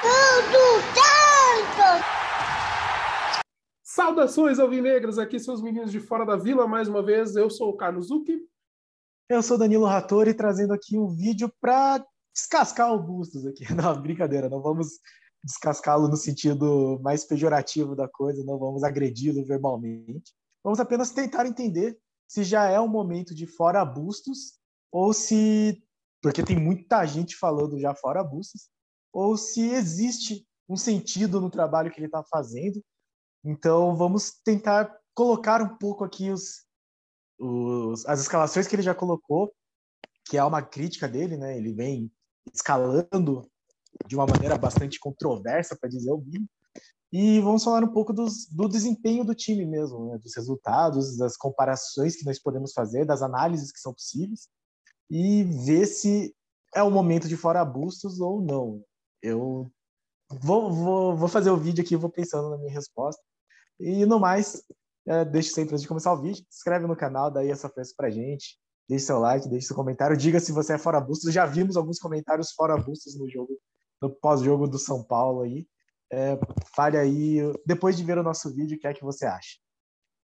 Tudo Santos! Saudações alvinegras, aqui seus meninos de fora da vila mais uma vez. Eu sou o Carlos Zucchi. Eu sou Danilo Rattori, trazendo aqui um vídeo para descascar o Bustos aqui. Não, brincadeira, não vamos descascá-lo no sentido mais pejorativo da coisa, não vamos agredi-lo verbalmente. Vamos apenas tentar entender se já é um momento de fora Bustos ou se porque tem muita gente falando já fora Bustos, ou se existe um sentido no trabalho que ele está fazendo. Então, vamos tentar colocar um pouco aqui os, os, as escalações que ele já colocou, que é uma crítica dele, né? Ele vem escalando de uma maneira bastante controversa, para dizer o mínimo. E vamos falar um pouco dos, do desempenho do time mesmo, né? dos resultados, das comparações que nós podemos fazer, das análises que são possíveis, e ver se é o momento de fora Bustos ou não. Eu vou, vou, vou fazer o vídeo aqui, vou pensando na minha resposta. E no mais, é, deixe sempre antes de começar o vídeo, se inscreve no canal, daí essa força pra gente. Deixe seu like, deixe seu comentário, diga se você é fora Bustos. Já vimos alguns comentários fora Bustos no jogo, no pós-jogo do São Paulo aí. É, fale aí, depois de ver o nosso vídeo, o que é que você acha.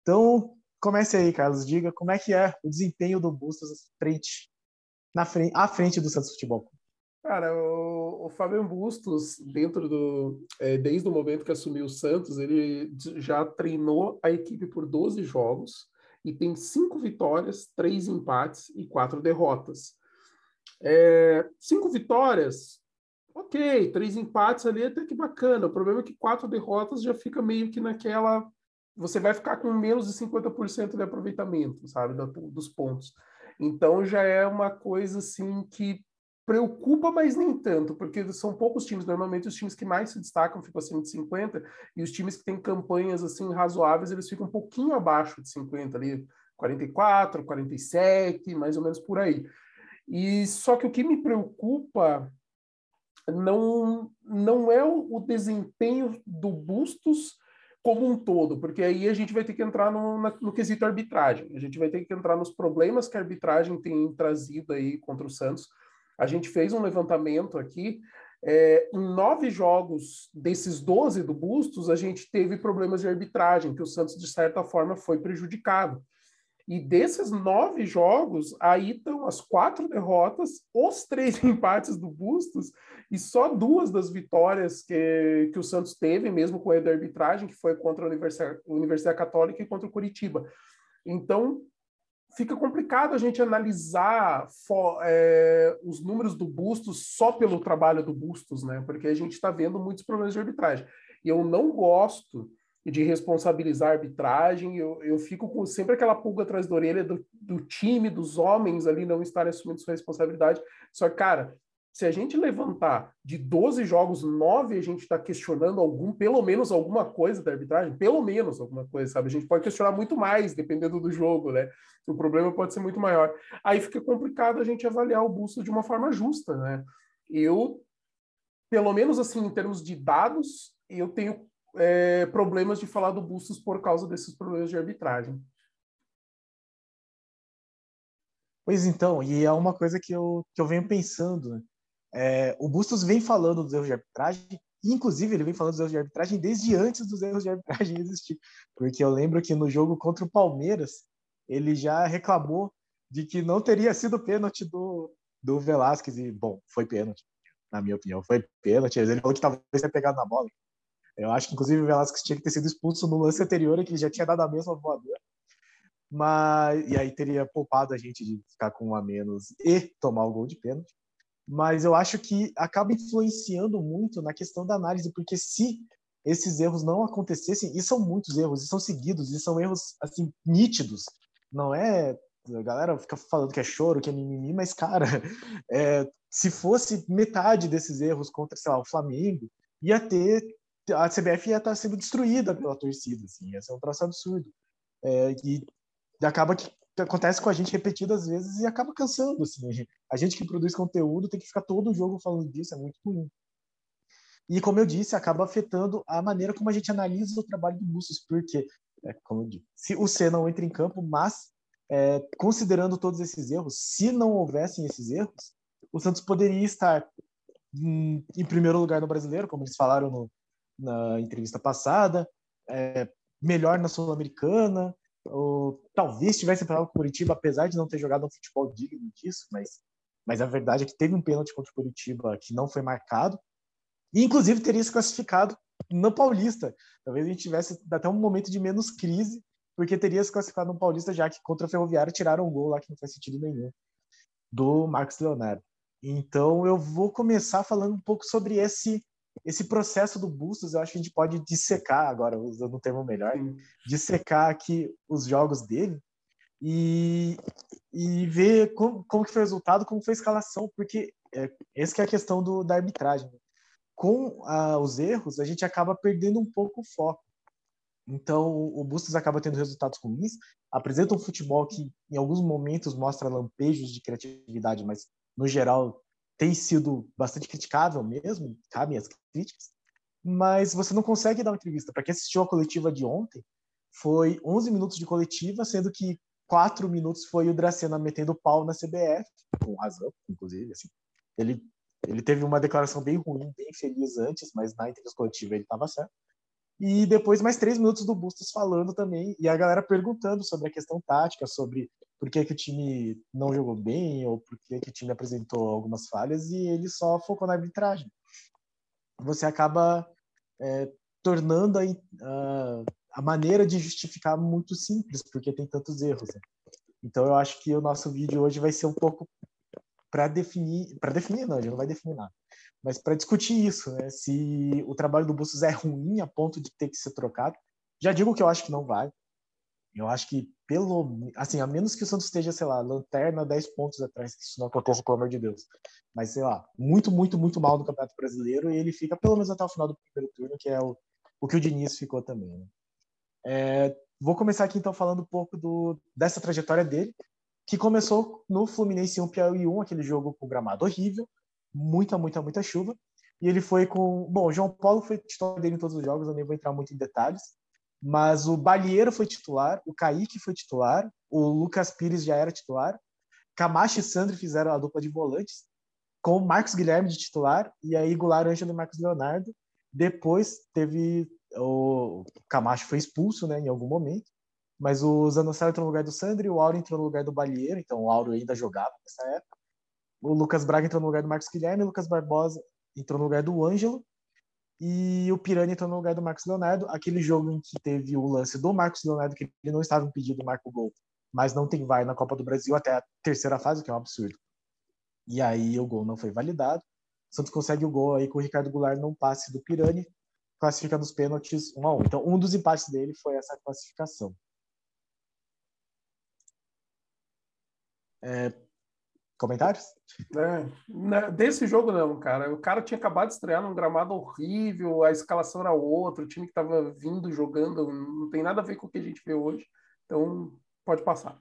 Então, comece aí, Carlos. Diga como é que é o desempenho do Bustos frente na frente, à frente do Santos Futebol Cara, o, o Fabian Bustos, dentro do. É, desde o momento que assumiu o Santos, ele já treinou a equipe por 12 jogos e tem cinco vitórias, três empates e quatro derrotas. É, cinco vitórias, ok, três empates ali até que bacana. O problema é que quatro derrotas já fica meio que naquela. Você vai ficar com menos de 50% de aproveitamento, sabe, dos pontos. Então já é uma coisa assim que preocupa, mas nem tanto, porque são poucos times. Normalmente os times que mais se destacam ficam acima de 50, e os times que têm campanhas assim razoáveis, eles ficam um pouquinho abaixo de 50 ali, 44, 47, mais ou menos por aí. E só que o que me preocupa não não é o, o desempenho do Bustos como um todo, porque aí a gente vai ter que entrar no, na, no quesito arbitragem, a gente vai ter que entrar nos problemas que a arbitragem tem trazido aí contra o Santos. A gente fez um levantamento aqui, é, em nove jogos desses 12 do Bustos, a gente teve problemas de arbitragem, que o Santos, de certa forma, foi prejudicado. E desses nove jogos, aí estão as quatro derrotas, os três empates do Bustos e só duas das vitórias que, que o Santos teve, mesmo com a arbitragem, que foi contra a Universidade, Universidade Católica e contra o Curitiba. Então, fica complicado a gente analisar for, é, os números do Bustos só pelo trabalho do Bustos, né? Porque a gente está vendo muitos problemas de arbitragem. E eu não gosto de responsabilizar a arbitragem. Eu, eu fico com sempre aquela pulga atrás da orelha do, do time, dos homens ali não estarem assumindo sua responsabilidade. Só que, cara, se a gente levantar de 12 jogos, 9 a gente está questionando algum, pelo menos alguma coisa da arbitragem, pelo menos alguma coisa, sabe? A gente pode questionar muito mais, dependendo do jogo, né? O problema pode ser muito maior. Aí fica complicado a gente avaliar o busto de uma forma justa, né? Eu, pelo menos assim, em termos de dados, eu tenho é, problemas de falar do Bustos por causa desses problemas de arbitragem. Pois então, e é uma coisa que eu, que eu venho pensando. É, o Bustos vem falando dos erros de arbitragem, inclusive ele vem falando dos erros de arbitragem desde antes dos erros de arbitragem existir. Porque eu lembro que no jogo contra o Palmeiras, ele já reclamou de que não teria sido pênalti do, do Velasquez, e bom, foi pênalti, na minha opinião, foi pênalti. Ele falou que talvez tenha pegado na bola. Eu acho que, inclusive, o Velasquez tinha que ter sido expulso no lance anterior, que ele já tinha dado a mesma voadora. Mas, e aí teria poupado a gente de ficar com um a menos e tomar o gol de pênalti. Mas eu acho que acaba influenciando muito na questão da análise, porque se esses erros não acontecessem, e são muitos erros, e são seguidos, e são erros assim nítidos, não é a galera fica falando que é choro, que é mimimi, mas, cara, é, se fosse metade desses erros contra, sei lá, o Flamengo, ia ter a CBF ia estar sendo destruída pela torcida, assim, ia ser um troço absurdo. É, e acaba que acontece com a gente repetidas vezes e acaba cansando, assim. A gente que produz conteúdo tem que ficar todo o jogo falando disso, é muito ruim. E, como eu disse, acaba afetando a maneira como a gente analisa o trabalho do Bustos, porque, é, como eu disse, se o C não entra em campo, mas é, considerando todos esses erros, se não houvessem esses erros, o Santos poderia estar hum, em primeiro lugar no brasileiro, como eles falaram no, na entrevista passada, é, melhor na Sul-Americana, ou talvez tivesse empatado com o Curitiba, apesar de não ter jogado um futebol digno disso, mas, mas a verdade é que teve um pênalti contra o Curitiba que não foi marcado, e inclusive teria se classificado no Paulista. Talvez a gente tivesse até um momento de menos crise, porque teria se classificado no Paulista, já que contra o Ferroviário tiraram um gol lá que não faz sentido nenhum, do Marcos Leonardo. Então eu vou começar falando um pouco sobre esse esse processo do Bustos, eu acho que a gente pode dissecar agora, usando um termo melhor, dissecar aqui os jogos dele e, e ver como, como que foi o resultado, como foi a escalação, porque é, essa é a questão do, da arbitragem. Com ah, os erros, a gente acaba perdendo um pouco o foco. Então, o Bustos acaba tendo resultados ruins, apresenta um futebol que, em alguns momentos, mostra lampejos de criatividade, mas, no geral, tem sido bastante criticável mesmo, cabem as críticas, mas você não consegue dar uma entrevista. Para quem assistiu a coletiva de ontem, foi 11 minutos de coletiva, sendo que 4 minutos foi o Dracena metendo pau na CBF, com razão, inclusive. Assim. Ele, ele teve uma declaração bem ruim, bem feliz antes, mas na entrevista coletiva ele estava certo. E depois mais três minutos do Bustos falando também, e a galera perguntando sobre a questão tática, sobre por que, que o time não jogou bem, ou por que, que o time apresentou algumas falhas, e ele só focou na arbitragem. Você acaba é, tornando a, a, a, maneira de justificar muito simples, porque tem tantos erros. Né? Então eu acho que o nosso vídeo hoje vai ser um pouco para definir, para definir não, ele não vai definir nada, mas para discutir isso, né? Se o trabalho do Bustos é ruim a ponto de ter que ser trocado. Já digo que eu acho que não vai. Eu acho que pelo assim, a menos que o Santos esteja, sei lá, lanterna 10 pontos atrás, que isso não aconteça, pelo amor de Deus. Mas sei lá, muito, muito, muito mal no Campeonato Brasileiro e ele fica pelo menos até o final do primeiro turno, que é o, o que o Diniz ficou também. Né? É, vou começar aqui então falando um pouco do, dessa trajetória dele, que começou no Fluminense 1 Piauí 1, aquele jogo com gramado horrível, muita, muita, muita chuva. E ele foi com. Bom, o João Paulo foi titular dele em todos os jogos, eu nem vou entrar muito em detalhes. Mas o Balieiro foi titular, o Kaique foi titular, o Lucas Pires já era titular, Camacho e Sandro fizeram a dupla de volantes, com o Marcos Guilherme de titular, e aí Goulart, Ângelo e Marcos Leonardo. Depois teve. O Camacho foi expulso né, em algum momento, mas o Zanocelo entrou no lugar do Sandro e o Auro entrou no lugar do Balieiro, então o Auro ainda jogava nessa época. O Lucas Braga entrou no lugar do Marcos Guilherme, o Lucas Barbosa entrou no lugar do Ângelo e o Pirani entrou no lugar do Marcos Leonardo. Aquele jogo em que teve o lance do Marcos Leonardo, que ele não estava impedido de marcar o gol, mas não tem VAR na Copa do Brasil até a terceira fase, que é um absurdo. E aí o gol não foi validado. O Santos consegue o gol aí com o Ricardo Goulart num passe do Pirani, classifica nos pênaltis 1 a 1. Então, um dos empates dele foi essa classificação. É, Comentários? É, né, desse jogo não, cara. O cara tinha acabado de estrear num gramado horrível, a escalação era outra, o time que estava vindo jogando não tem nada a ver com o que a gente vê hoje. Então, pode passar.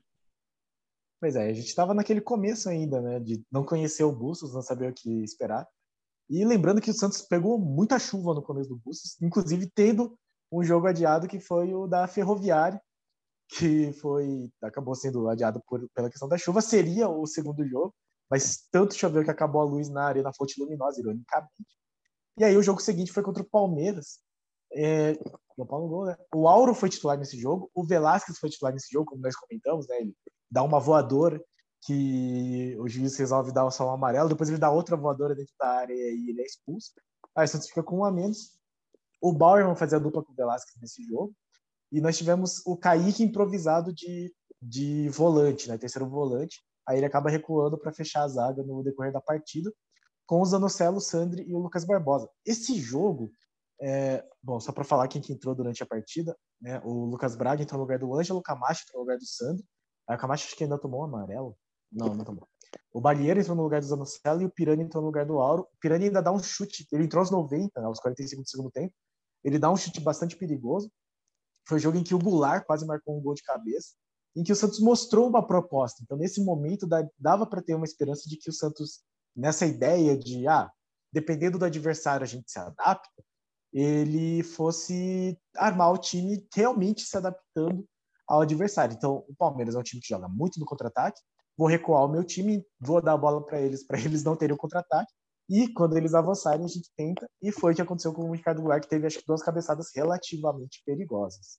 Pois é, a gente estava naquele começo ainda, né? De não conhecer o Bustos, não saber o que esperar. E lembrando que o Santos pegou muita chuva no começo do Bustos, inclusive tendo um jogo adiado que foi o da Ferroviária, que foi acabou sendo adiado por, pela questão da chuva, seria o segundo jogo, mas tanto choveu que acabou a luz na Arena Fonte Luminosa, ironicamente. E aí o jogo seguinte foi contra o Palmeiras. É, o, Paulo gol, né? o Auro foi titular nesse jogo, o Velasquez foi titular nesse jogo, como nós comentamos, né? Ele dá uma voadora que o juiz resolve dar só um amarelo, depois ele dá outra voadora dentro da área e ele é expulso. Aí o Santos fica com um a menos. O Bauer vai fazer a dupla com o Velasquez nesse jogo. E nós tivemos o Kaique improvisado de, de volante, né, terceiro volante. Aí ele acaba recuando para fechar a zaga no decorrer da partida, com o Zanocelo, o Sandri e o Lucas Barbosa. Esse jogo, é, bom, só para falar quem que entrou durante a partida, né, o Lucas Braga entrou no lugar do Ângelo, o Camacho entrou no lugar do Sandri. Aí o Camacho acho que ainda tomou um amarelo. Não, não tomou. O Balieiro entrou no lugar do Zanocelo e o Pirani entrou no lugar do Auro. O Pirani ainda dá um chute, ele entrou aos 90, né, aos 45 do segundo tempo. Ele dá um chute bastante perigoso. Foi um jogo em que o Goulart quase marcou um gol de cabeça, em que o Santos mostrou uma proposta. Então, nesse momento, dava para ter uma esperança de que o Santos, nessa ideia de, ah, dependendo do adversário, a gente se adapta, ele fosse armar o time realmente se adaptando ao adversário. Então, o Palmeiras é um time que joga muito no contra-ataque. Vou recuar o meu time, vou dar a bola para eles, para eles não terem o contra-ataque. E quando eles avançarem, a gente tenta. E foi o que aconteceu com o Ricardo Goulart, que teve acho que duas cabeçadas relativamente perigosas.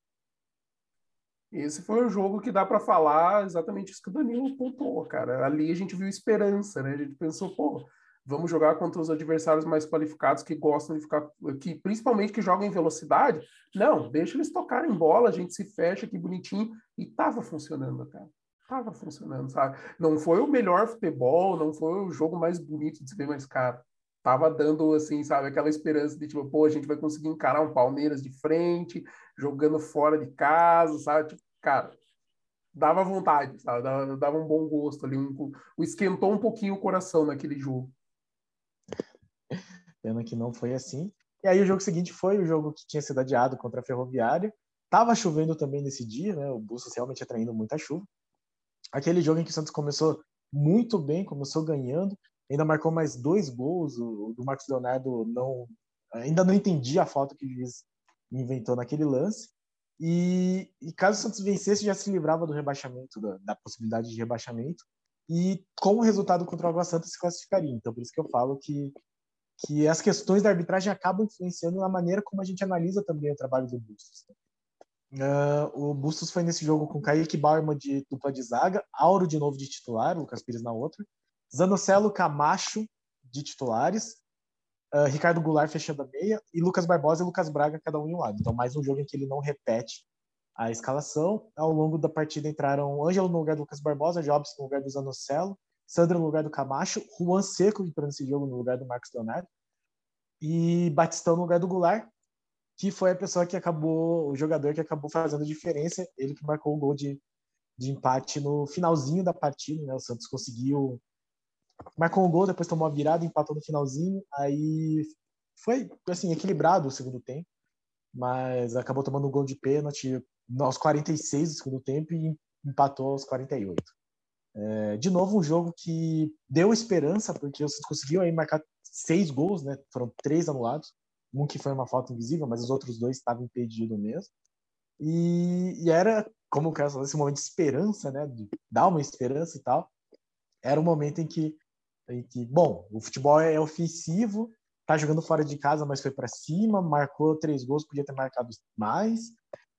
Esse foi o jogo que dá para falar exatamente isso que o Danilo pontuou, cara. Ali a gente viu esperança, né? A gente pensou, pô, vamos jogar contra os adversários mais qualificados que gostam de ficar, que principalmente que jogam em velocidade. Não, deixa eles tocarem bola, a gente se fecha aqui bonitinho e tava funcionando, cara. Tava funcionando, sabe? Não foi o melhor futebol, não foi o jogo mais bonito de se ver, mas, cara, tava dando, assim, sabe, aquela esperança de, tipo, pô, a gente vai conseguir encarar um Palmeiras de frente, jogando fora de casa, sabe? Tipo, cara, dava vontade, sabe? Dava, dava um bom gosto ali, um, esquentou um pouquinho o coração naquele jogo. Pena que não foi assim. E aí o jogo seguinte foi o jogo que tinha sido adiado contra a Ferroviária. Tava chovendo também nesse dia, né? O Bustos realmente atraindo muita chuva. Aquele jogo em que o Santos começou muito bem, começou ganhando, ainda marcou mais dois gols. O do Marcos Leonardo não, ainda não entendia a falta que o juiz inventou naquele lance. E, e, caso o Santos vencesse, já se livrava do rebaixamento, da, da, possibilidade de rebaixamento. E com o resultado contra o Água Santa se classificaria. Então, por isso que eu falo que, que as questões da arbitragem acabam influenciando na maneira como a gente analisa também o trabalho do Bustos. Uh, o Bustos foi nesse jogo com Kaique Bauerman de dupla de zaga, Auro de novo de titular, Lucas Pires na outra, Zanocelo Camacho de titulares, uh, Ricardo Goulart fechando a meia e Lucas Barbosa e Lucas Braga cada um em um lado. Então mais um jogo em que ele não repete a escalação. Ao longo da partida entraram Ângelo no lugar do Lucas Barbosa, Jobs no lugar do Zanocelo, Sandro no lugar do Camacho, Juan Seco entrou nesse jogo no lugar do Marcos Leonardo e Batistão no lugar do Goulart que foi a pessoa que acabou, o jogador que acabou fazendo a diferença, ele que marcou o gol de, de empate no finalzinho da partida, né? O Santos conseguiu marcou um gol, depois tomou a virada, empatou no finalzinho, aí foi assim equilibrado o segundo tempo, mas acabou tomando um gol de pênalti aos 46 do segundo tempo e empatou aos 48. É, de novo um jogo que deu esperança porque o Santos conseguiu aí marcar seis gols, né? Foram três anulados um que foi uma falta invisível, mas os outros dois estavam impedidos mesmo. E, e era, como eu quero falar, esse momento de esperança, né? De dar uma esperança e tal. Era um momento em que, em que bom, o futebol é ofensivo, tá jogando fora de casa, mas foi para cima, marcou três gols, podia ter marcado mais.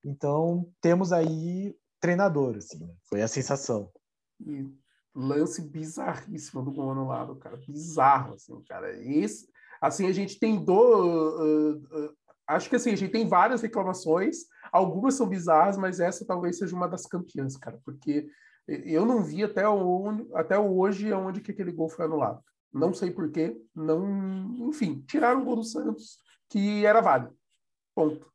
Então, temos aí treinador, assim, né? Foi a sensação. E lance bizarríssimo do gol anulado, cara. Bizarro, assim, cara. Esse, Assim, a gente tem do. Uh, uh, acho que assim, a gente tem várias reclamações, algumas são bizarras, mas essa talvez seja uma das campeãs, cara, porque eu não vi até, o, até hoje onde que aquele gol foi anulado. Não sei porquê, não. Enfim, tiraram o gol do Santos, que era válido. Ponto.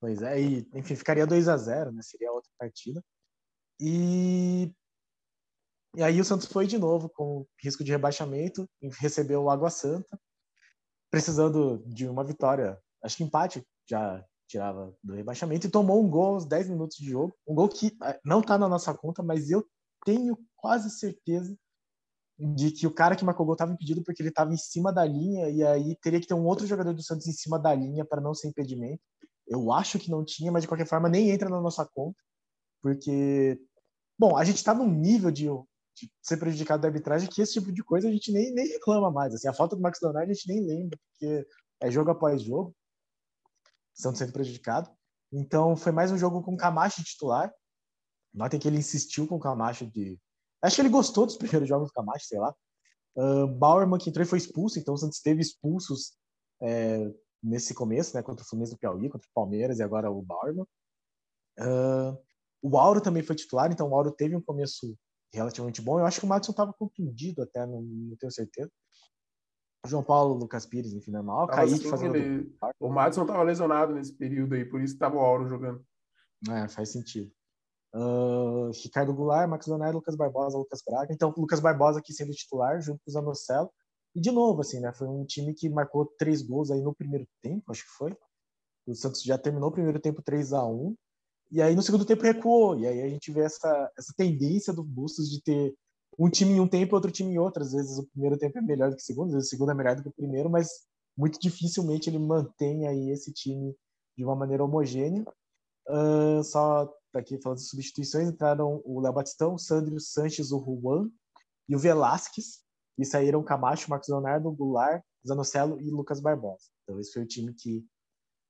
Pois é, e enfim, ficaria 2 a 0 né? Seria outra partida. E e aí o Santos foi de novo com risco de rebaixamento, recebeu o Água Santa, precisando de uma vitória, acho que empate já tirava do rebaixamento, e tomou um gol aos 10 minutos de jogo. Um gol que eh, não está na nossa conta, mas eu tenho quase certeza de que o cara que marcou o gol estava impedido porque ele estava em cima da linha, e aí teria que ter um outro jogador do Santos em cima da linha para não ser impedimento. Eu acho que não tinha, mas de qualquer forma nem entra na nossa conta, porque Bom, a gente está num nível de de ser prejudicado da arbitragem, que esse tipo de coisa a gente nem, nem reclama mais. Assim, a falta do Max Leonardo a gente nem lembra, porque é jogo após jogo, estão sendo prejudicado. Então foi mais um jogo com Camacho titular. Notem que ele insistiu com o Camacho de. Acho que ele gostou dos primeiros jogos do Camacho, sei lá. Uh, Bauerman que entrou e foi expulso, então o Santos teve expulsos é, nesse começo, né? Contra o Fluminense do Piauí, contra o Palmeiras e agora o Bauerman. Uh, o Auro também foi titular, então o Auro teve um começo relativamente bom. Eu acho que o Madison estava contundido até, não, não, tenho certeza. João Paulo, Lucas Pires, enfim, normal. Kaique assim, fazendo. Ele... O Madison estava lesionado nesse período aí, por isso estava o Auro jogando. É, faz sentido. Uh, Ricardo Goulart, Max Leonardo, Lucas Barbosa, Lucas Braga. Então, Lucas Barbosa aqui sendo titular, junto com o Zanocelo. E de novo, assim, né? Foi um time que marcou três gols aí no primeiro tempo, acho que foi. O Santos já terminou o primeiro tempo 3 a 1 e aí no segundo tempo recuou. E aí a gente vê essa, essa tendência do Bustos de ter um time em um tempo outro time em outro. Às vezes o primeiro tempo é melhor do que o segundo, às vezes o segundo é melhor do que o primeiro, mas muito dificilmente ele mantém aí esse time de uma maneira homogênea. Uh, só aqui falando de substituições, entraram o Léo Batistão, o Sandro Sanches, o Juan e o Velasquez. e saíram Camacho, Marcos Leonardo, Goulart, Zanocelo e Lucas Barbosa. Então esse foi o time que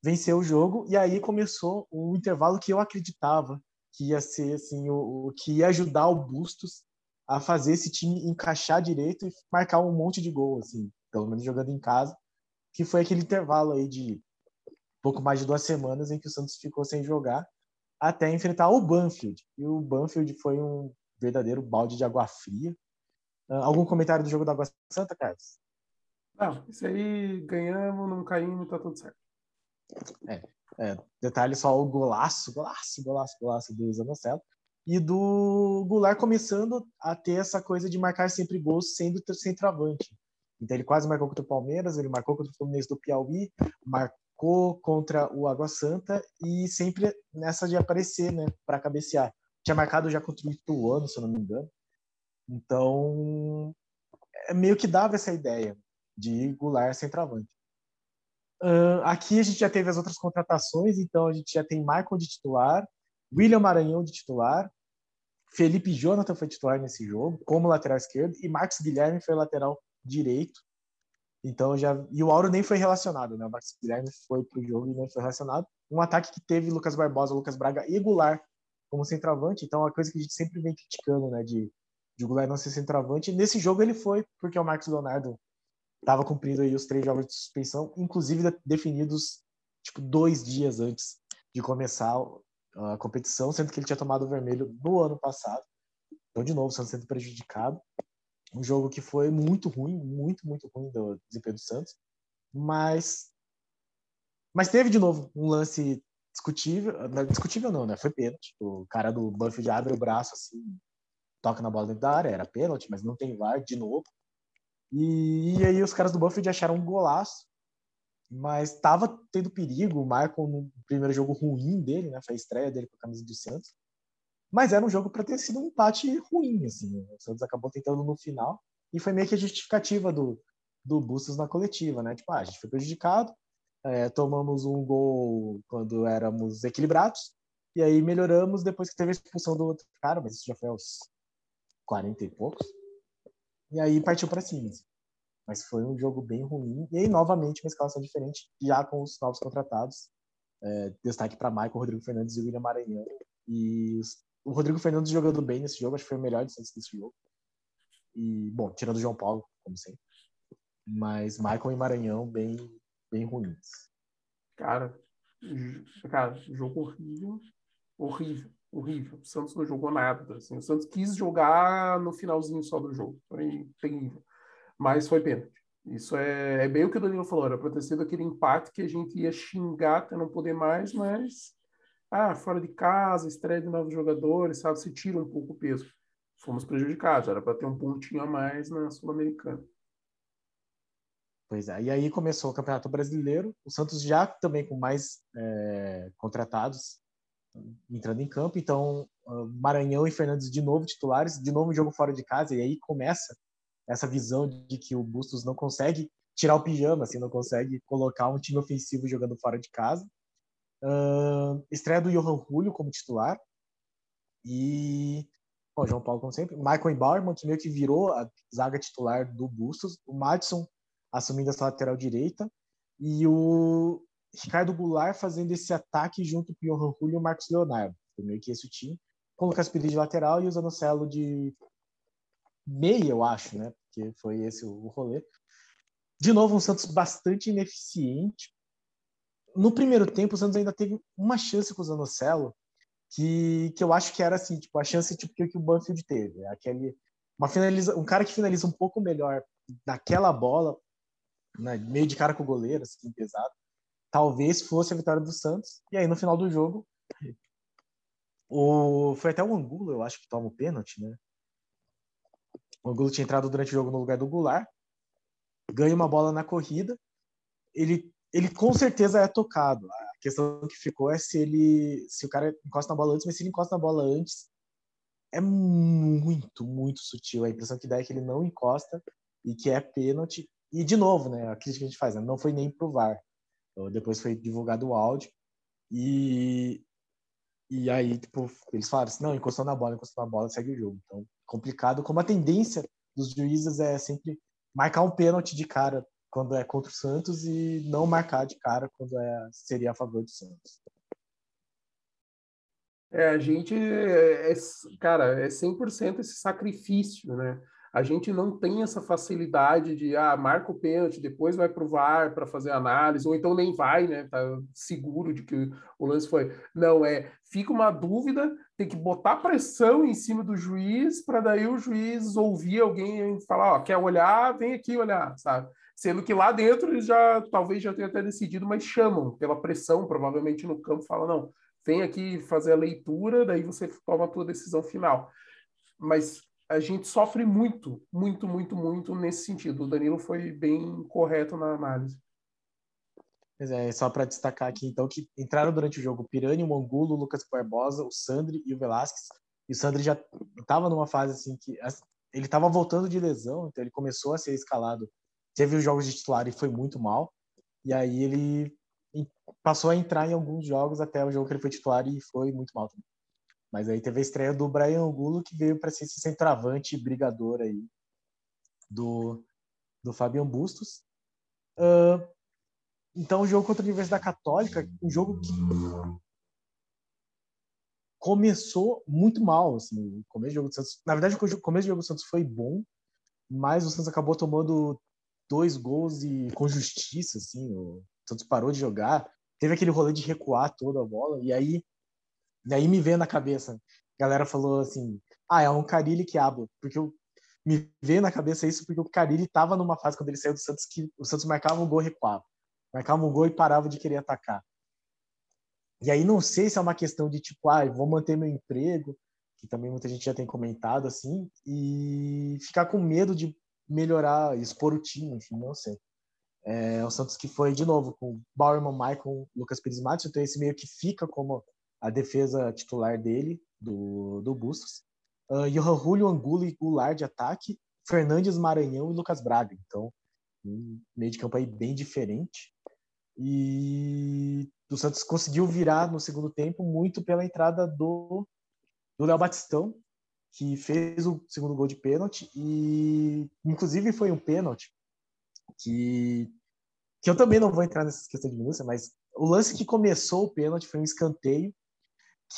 venceu o jogo e aí começou um intervalo que eu acreditava que ia ser assim o, o que ia ajudar o Bustos a fazer esse time encaixar direito e marcar um monte de gol assim, pelo menos jogando em casa, que foi aquele intervalo aí de pouco mais de duas semanas em que o Santos ficou sem jogar até enfrentar o Banfield. E o Banfield foi um verdadeiro balde de água fria. Uh, algum comentário do jogo da Água Santa, Carlos? Não, isso aí ganhamos, não caímos, tá tudo certo. É, é, detalhe só o golaço, golaço, golaço, golaço do Zanocelo. E do Goulart começando a ter essa coisa de marcar sempre gols sendo centroavante. Então ele quase marcou contra o Palmeiras, ele marcou contra o Fluminense do Piauí, marcou contra o Água Santa e sempre nessa de aparecer, né, para cabecear. Tinha marcado já contra o Ituano, se eu não me engano. Então, é meio que dava essa ideia de Goulart centroavante. Uh, aqui a gente já teve as outras contratações, então a gente já tem Michael de titular, William Maranhão de titular, Felipe Jonathan foi titular nesse jogo, como lateral esquerdo, e Marcos Guilherme foi lateral direito. Então já e o Auro nem foi relacionado, né? O Marcos Guilherme foi pro jogo e nem foi relacionado. Um ataque que teve Lucas Barbosa, Lucas Braga e Goulart como centroavante. Então é uma coisa que a gente sempre vem criticando, né? De, de Goulart não ser centroavante. Nesse jogo ele foi porque o Marcos Leonardo estava cumprindo aí os três jogos de suspensão, inclusive definidos tipo dois dias antes de começar a competição, sendo que ele tinha tomado o vermelho no ano passado. Então, de novo, sendo prejudicado. Um jogo que foi muito ruim, muito, muito ruim do desempenho do Santos. Mas, mas teve de novo um lance discutível. Discutível não, né? Foi pênalti. O cara do Banfield abre o braço assim, toca na bola dentro da área, era pênalti, mas não tem VAR de novo. E, e aí os caras do Banfield acharam um golaço, mas estava tendo perigo. O Michael, no primeiro jogo ruim dele, né? Foi a estreia dele com a camisa do Santos. Mas era um jogo para ter sido um empate ruim, assim. O Santos acabou tentando no final e foi meio que a justificativa do, do Bustos na coletiva, né? Tipo, ah, a gente foi prejudicado, é, tomamos um gol quando éramos equilibrados e aí melhoramos depois que teve a expulsão do outro cara, mas isso já foi aos 40 e poucos. E aí partiu para cima. Assim. Mas foi um jogo bem ruim. E aí, novamente, uma escalação diferente, já com os novos contratados. É, destaque para Michael, Rodrigo Fernandes e William Maranhão. E o Rodrigo Fernandes jogando bem nesse jogo, acho que foi o melhor desse jogo. E, bom, tirando o João Paulo, como sempre. Mas Michael e Maranhão bem, bem ruins. Cara, cara, jogo horrível. Horrível horrível. O Santos não jogou nada. Assim. O Santos quis jogar no finalzinho só do jogo. Foi terrível. Mas foi pênalti. Isso é, é bem o que o Danilo falou. Era para ter sido aquele empate que a gente ia xingar até não poder mais, mas. Ah, fora de casa, estreia de novos jogadores, sabe? Se tira um pouco o peso. Fomos prejudicados. Era para ter um pontinho a mais na Sul-Americana. Pois é. E aí começou o Campeonato Brasileiro. O Santos já também com mais é, contratados entrando em campo. Então, ah, Maranhão e Fernandes de novo titulares, de novo jogo fora de casa, e aí começa essa visão de que o Bustos não consegue tirar o pijama, assim, não consegue colocar um time ofensivo jogando fora de casa. Uh, estreia do Johan Julio como titular. E bom, João Paulo, como sempre. Michael Bauerman, que meio que virou a zaga titular do Bustos. O Madison assumindo essa lateral direita. E o Ricardo Goulart fazendo esse ataque junto com o Johan Julio e o Marcos Leonardo. Foi meio que esse o time. Com o Lucas Pires de lateral e o Zanocelo de meia, eu acho, né? Porque foi esse o rolê. De novo, um Santos bastante ineficiente. No primeiro tempo, o Santos ainda teve uma chance com o Zanocelo, que, que eu acho que era assim, tipo, a chance tipo, que o Banfield teve. Aquele, uma finaliza, um cara que finaliza um pouco melhor naquela bola, né, meio de cara com o goleiro, assim, pesado talvez fosse a vitória do Santos. E aí, no final do jogo, o... foi até o Angulo, eu acho que toma o pênalti, né? O Angulo tinha entrado durante o jogo no lugar do Goulart, ganha uma bola na corrida, ele, ele com certeza é tocado. A questão que ficou é se ele se o cara encosta na bola antes, mas se ele encosta na bola antes, é muito, muito sutil. A impressão que dá é que ele não encosta e que é pênalti. E, de novo, né, a crítica que a gente faz, né, não foi nem pro VAR. Então, depois foi divulgado o áudio e e aí tipo eles falaram assim, não, encostou na bola, encostou na bola, segue o jogo. Então, complicado como a tendência dos juízes é sempre marcar um pênalti de cara quando é contra o Santos e não marcar de cara quando é, seria a favor do Santos. É, a gente, é, é, cara, é 100% esse sacrifício, né? A gente não tem essa facilidade de, ah, marca o pênalti, depois vai para o VAR para fazer análise, ou então nem vai, né? Tá seguro de que o lance foi. Não, é, fica uma dúvida, tem que botar pressão em cima do juiz para daí o juiz ouvir alguém falar, ó, quer olhar, vem aqui olhar, sabe? Sendo que lá dentro eles já, talvez já tenham até decidido, mas chamam pela pressão, provavelmente no campo, falam, não, vem aqui fazer a leitura, daí você toma a tua decisão final. Mas a gente sofre muito, muito, muito, muito nesse sentido. O Danilo foi bem correto na análise. Pois é, só para destacar aqui, então, que entraram durante o jogo o Pirani, o Angulo, o Lucas Barbosa, o Sandri e o Velasquez. E o Sandri já estava numa fase assim que ele estava voltando de lesão, então ele começou a ser escalado. Teve os jogos de titular e foi muito mal. E aí ele passou a entrar em alguns jogos até o jogo que ele foi titular e foi muito mal também. Mas aí teve a estreia do Brian Angulo, que veio para ser esse centroavante brigador aí do, do Fabian Bustos. Uh, então, o jogo contra a Universidade Católica, um jogo que começou muito mal. Assim, o começo do jogo do Santos, na verdade, o começo do jogo do Santos foi bom, mas o Santos acabou tomando dois gols e com justiça. Assim, o Santos parou de jogar, teve aquele rolê de recuar toda a bola, e aí, daí me veio na cabeça. A galera falou assim: ah, é um Carilli que abre, porque eu, me veio na cabeça isso porque o Carilli estava numa fase quando ele saiu do Santos que o Santos marcava um gol e recuava. Marcava um gol e parava de querer atacar. E aí não sei se é uma questão de tipo, ah, vou manter meu emprego, que também muita gente já tem comentado assim, e ficar com medo de melhorar, expor o time, enfim, não sei. É, o Santos que foi, de novo, com Bauerman, Michael, Lucas Pires Matos, então esse meio que fica como a defesa titular dele, do, do Bustos. Uh, Johan Julio, Angulo e Goulart de ataque, Fernandes, Maranhão e Lucas Braga. Então, um meio de campo aí bem diferente. E o Santos conseguiu virar no segundo tempo muito pela entrada do do Léo Batistão, que fez o segundo gol de pênalti e inclusive foi um pênalti que, que eu também não vou entrar nessa questão de minúcia, mas o lance que começou o pênalti foi um escanteio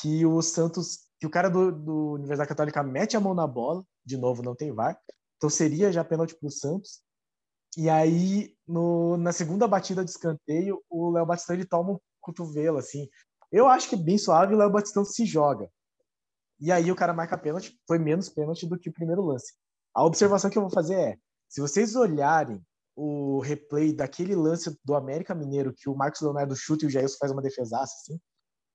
que o Santos, que o cara do, do Universidade Católica mete a mão na bola, de novo não tem VAR, então seria já pênalti para o Santos. E aí, no, na segunda batida de escanteio, o Léo Batistão ele toma um cotovelo, assim. Eu acho que é bem suave o Léo Batistão se joga. E aí o cara marca pênalti, foi menos pênalti do que o primeiro lance. A observação que eu vou fazer é, se vocês olharem o replay daquele lance do América Mineiro que o Marcos Leonardo chuta e o Jailson faz uma defesaça, assim,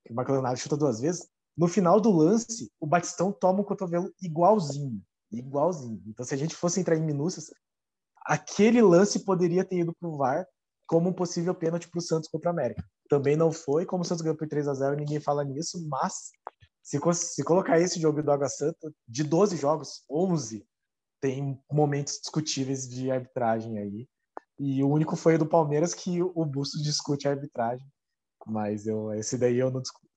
que o Marcos Leonardo chuta duas vezes, no final do lance, o Batistão toma um cotovelo igualzinho. Igualzinho. Então, se a gente fosse entrar em minúcias, aquele lance poderia ter ido para o VAR como um possível pênalti para o Santos contra o América. Também não foi, como o Santos ganhou por 3 a 0 ninguém fala nisso, mas se, se colocar esse jogo do Água Santa, de 12 jogos, 11 tem momentos discutíveis de arbitragem aí. E o único foi o do Palmeiras que o Busto discute a arbitragem. Mas eu, esse daí eu não discuto.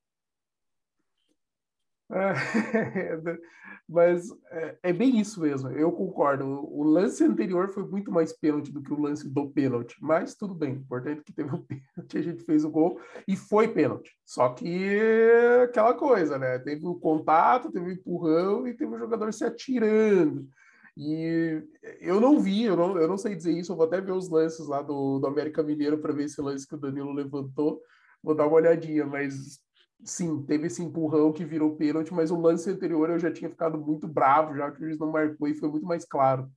Mas é, é, bem isso mesmo, eu concordo. O lance anterior foi muito mais pênalti do que o lance do pênalti, mas tudo bem. Importante que teve o pênalti, a gente fez o gol e foi pênalti. Só que aquela coisa, né? Teve o contato, teve o empurrão e teve o jogador se atirando. E eu não vi, eu não, eu não sei dizer isso, eu vou até ver os lances lá do, do América Mineiro para ver esse lance que o Danilo levantou. Vou dar uma olhadinha, mas sim, teve esse empurrão que virou pênalti, mas o lance anterior eu já tinha ficado muito bravo, já que o juiz não marcou e foi muito mais claro.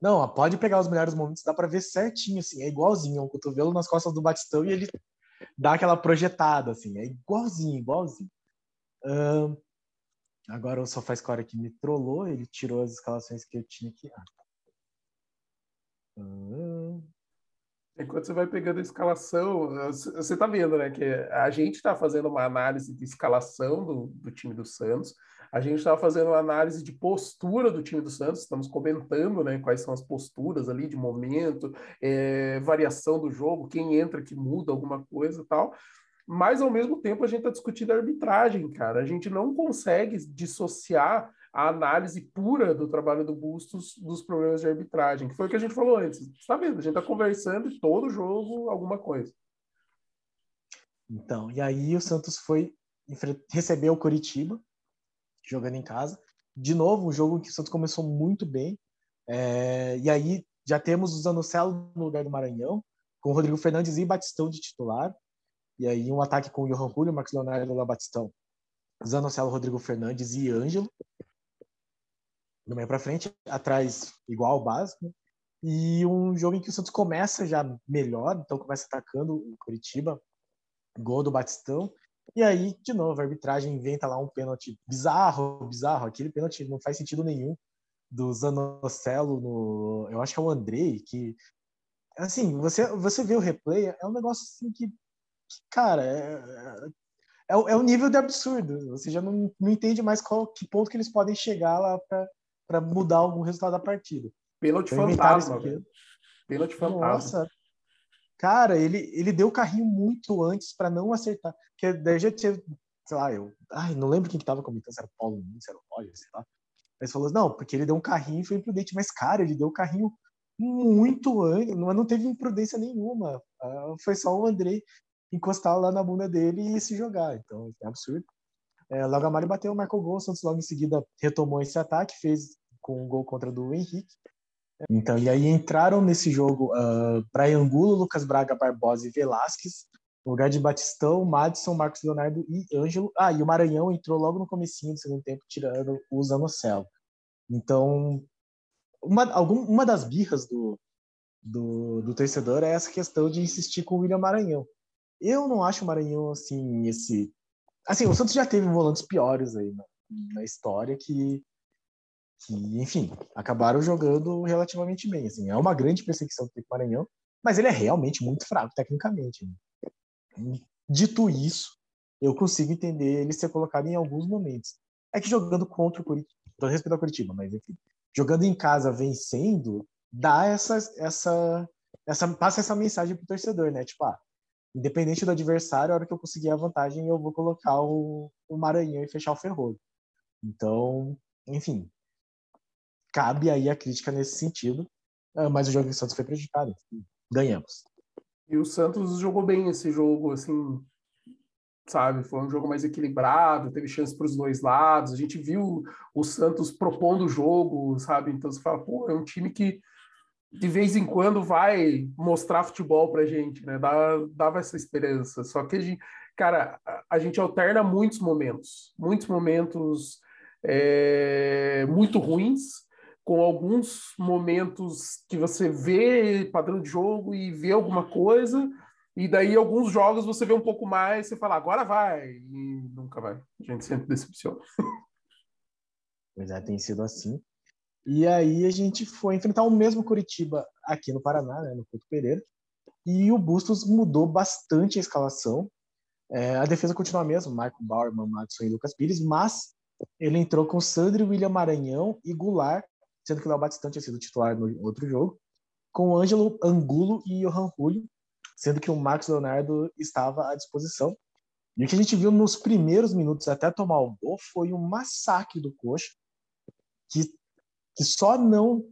Não, pode pegar os melhores momentos, dá para ver certinho, assim, é igualzinho, o cotovelo nas costas do Batistão e ele dá aquela projetada, assim, é igualzinho, igualzinho. Uh, Agora o SofaScore aqui me trollou, ele tirou as escalações que eu tinha aqui. Ah. Enquanto você vai pegando a escalação, você está vendo, né, que a gente está fazendo uma análise de escalação do, do time do Santos, a gente está fazendo uma análise de postura do time do Santos, estamos comentando, né, quais são as posturas ali de momento, é, variação do jogo, quem entra que muda alguma coisa tal. mas ao mesmo tempo a gente está discutindo a arbitragem, cara. A gente não consegue dissociar a análise pura do trabalho do Bustos dos problemas de arbitragem, que foi o que a gente falou antes. Você está vendo? A gente está conversando e todo jogo alguma coisa. Então, e aí o Santos foi receber o Coritiba, jogando em casa. De novo, um jogo que o Santos começou muito bem. É, e aí já temos o Zanocelo no lugar do Maranhão, com o Rodrigo Fernandes e Batistão de titular. E aí um ataque com o Johan Julio, Marcos Leonardo e Batistão. Zanocelo, Rodrigo Fernandes e Ângelo. Do meio para frente, atrás igual básico. E um jogo em que o Santos começa já melhor, então começa atacando o Curitiba, gol do Batistão. E aí, de novo, a arbitragem inventa lá um pênalti bizarro, bizarro. Aquele pênalti não faz sentido nenhum do Zanocelo no. Eu acho que é o Andrei, que. Assim, você, você vê o replay, é um negócio assim que. que cara, é, é, é, o nível de absurdo. Você já não, não entende mais qual que ponto que eles podem chegar lá para mudar algum resultado da partida. Pênalti fantasma, velho. Pênalti fantasma. Nossa, Cara, ele, ele deu o carrinho muito antes para não acertar. Porque daí já tinha, sei lá, eu. Ai, não lembro quem que tava comentando, se era o Paulo se era o Roger, sei lá. Mas falou, não, porque ele deu um carrinho e foi imprudente. Mas, cara, ele deu o carrinho muito antes, mas não teve imprudência nenhuma. Ah, foi só o Andrei encostar lá na bunda dele e se jogar. Então, é absurdo. É, logo a Mari bateu, o gol, o Santos logo em seguida retomou esse ataque, fez com o gol contra do Henrique. Então, e aí entraram nesse jogo uh, Brian Angulo, Lucas Braga, Barbosa e Velasquez, no lugar de Batistão, Madison, Marcos Leonardo e Ângelo. Ah, e o Maranhão entrou logo no comecinho do segundo tempo, tirando o Zanocelo. Então, uma, algum, uma das birras do, do, do, torcedor é essa questão de insistir com o William Maranhão. Eu não acho o Maranhão, assim, esse... Assim, o Santos já teve volantes piores aí na, na história que que, enfim, acabaram jogando relativamente bem. Assim, é uma grande perseguição do Maranhão, mas ele é realmente muito fraco tecnicamente. Né? Dito isso, eu consigo entender ele ser colocado em alguns momentos. É que jogando contra o Curitiba, todo respeito ao Curitiba, mas enfim, jogando em casa vencendo, dá essa, essa, essa passa essa mensagem pro torcedor, né? Tipo, ah, independente do adversário, a hora que eu conseguir a vantagem, eu vou colocar o, o Maranhão e fechar o Ferrolho. Então, enfim, cabe aí a crítica nesse sentido, ah, mas o jogo do Santos foi prejudicado. Ganhamos. E o Santos jogou bem esse jogo, assim, sabe? Foi um jogo mais equilibrado, teve chance para os dois lados. A gente viu o Santos propondo o jogo, sabe? Então você fala, pô, é um time que de vez em quando vai mostrar futebol pra gente, né? Dá, dava essa esperança. Só que, a gente, cara, a gente alterna muitos momentos, muitos momentos é, muito ruins com alguns momentos que você vê padrão de jogo e vê alguma coisa, e daí alguns jogos você vê um pouco mais, você fala, agora vai, e nunca vai. A gente sempre decepciona. Pois é, tem sido assim. E aí a gente foi enfrentar o mesmo Curitiba aqui no Paraná, né, no Couto Pereira, e o Bustos mudou bastante a escalação. É, a defesa continua a mesma, Michael Bauer, Madison e Lucas Pires, mas ele entrou com Sandro, William Maranhão e Goulart sendo que o Léo Batistão tinha sido titular no outro jogo, com Ângelo Angulo e Johan Julio, sendo que o Marcos Leonardo estava à disposição. E o que a gente viu nos primeiros minutos até tomar o gol foi um massacre do Coxa, que, que só não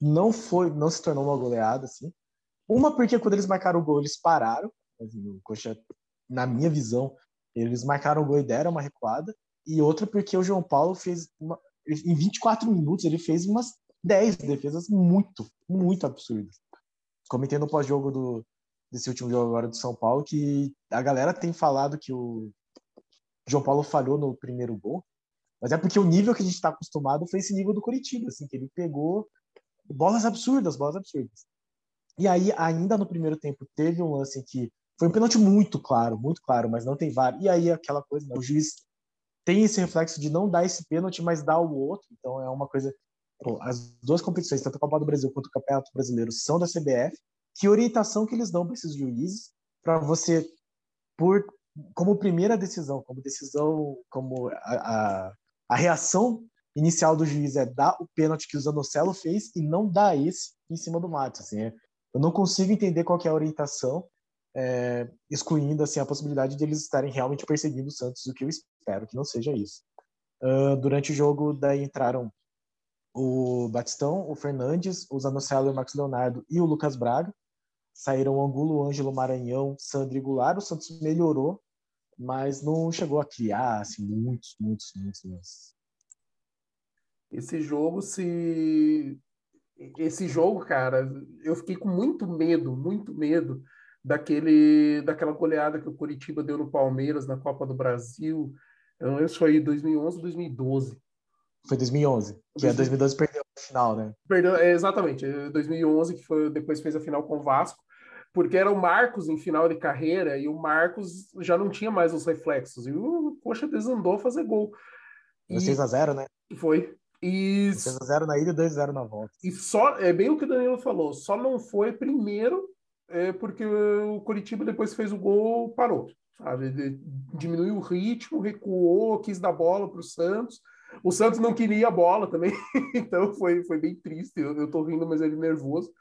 não foi, não se tornou uma goleada assim. Uma porque quando eles marcaram o gol eles pararam, assim, o Coxa, na minha visão, eles marcaram o gol e deram uma recuada. E outra porque o João Paulo fez uma, em 24 minutos, ele fez umas 10 defesas muito, muito absurdas. Comentei no pós-jogo do, desse último jogo agora do São Paulo que a galera tem falado que o João Paulo falhou no primeiro gol, mas é porque o nível que a gente está acostumado foi esse nível do Curitiba, assim, que ele pegou bolas absurdas, bolas absurdas. E aí, ainda no primeiro tempo, teve um lance que foi um pênalti muito claro, muito claro, mas não tem VAR. E aí, aquela coisa, né? o juiz tem esse reflexo de não dar esse pênalti, mas dar o outro. Então é uma coisa. Pô, as duas competições, tanto a Copa do Brasil quanto o Campeonato Brasileiro, são da CBF. Que orientação que eles dão para esses juízes para você, por como primeira decisão, como decisão, como a, a, reação inicial do juiz é dar o pênalti que o Zanocelo fez e não dar esse em cima do Matos. Assim, é, eu não consigo entender qual é a orientação é, excluindo assim a possibilidade de eles estarem realmente perseguindo o Santos, o que eu espero que não seja isso. Uh, durante o jogo, daí entraram o Batistão, o Fernandes, o Zanocelo, o Marcos Leonardo e o Lucas Braga. Saíram o Angulo, Ângelo Maranhão, Sandro e Goulart. O Santos melhorou, mas não chegou a criar assim, muitos, muitos, muitos lances. Esse jogo se esse jogo, cara, eu fiquei com muito medo, muito medo daquele daquela goleada que o Curitiba deu no Palmeiras na Copa do Brasil. Isso aí 2011, 2012. Foi 2011, que a 2012 perdeu a final, né? Perdeu, é, exatamente, 2011 que foi depois fez a final com o Vasco, porque era o Marcos em final de carreira e o Marcos já não tinha mais os reflexos e o Coxa desandou a fazer gol. E 6 a 0, né? Foi. E 6x0 na ida e 2x0 na volta. E só, é bem o que o Danilo falou, só não foi primeiro é, porque o Curitiba depois fez o gol, parou, sabe? Diminuiu o ritmo, recuou, quis dar bola para o Santos. O Santos não queria a bola também, então foi, foi bem triste. Eu, eu tô rindo, mas ele nervoso.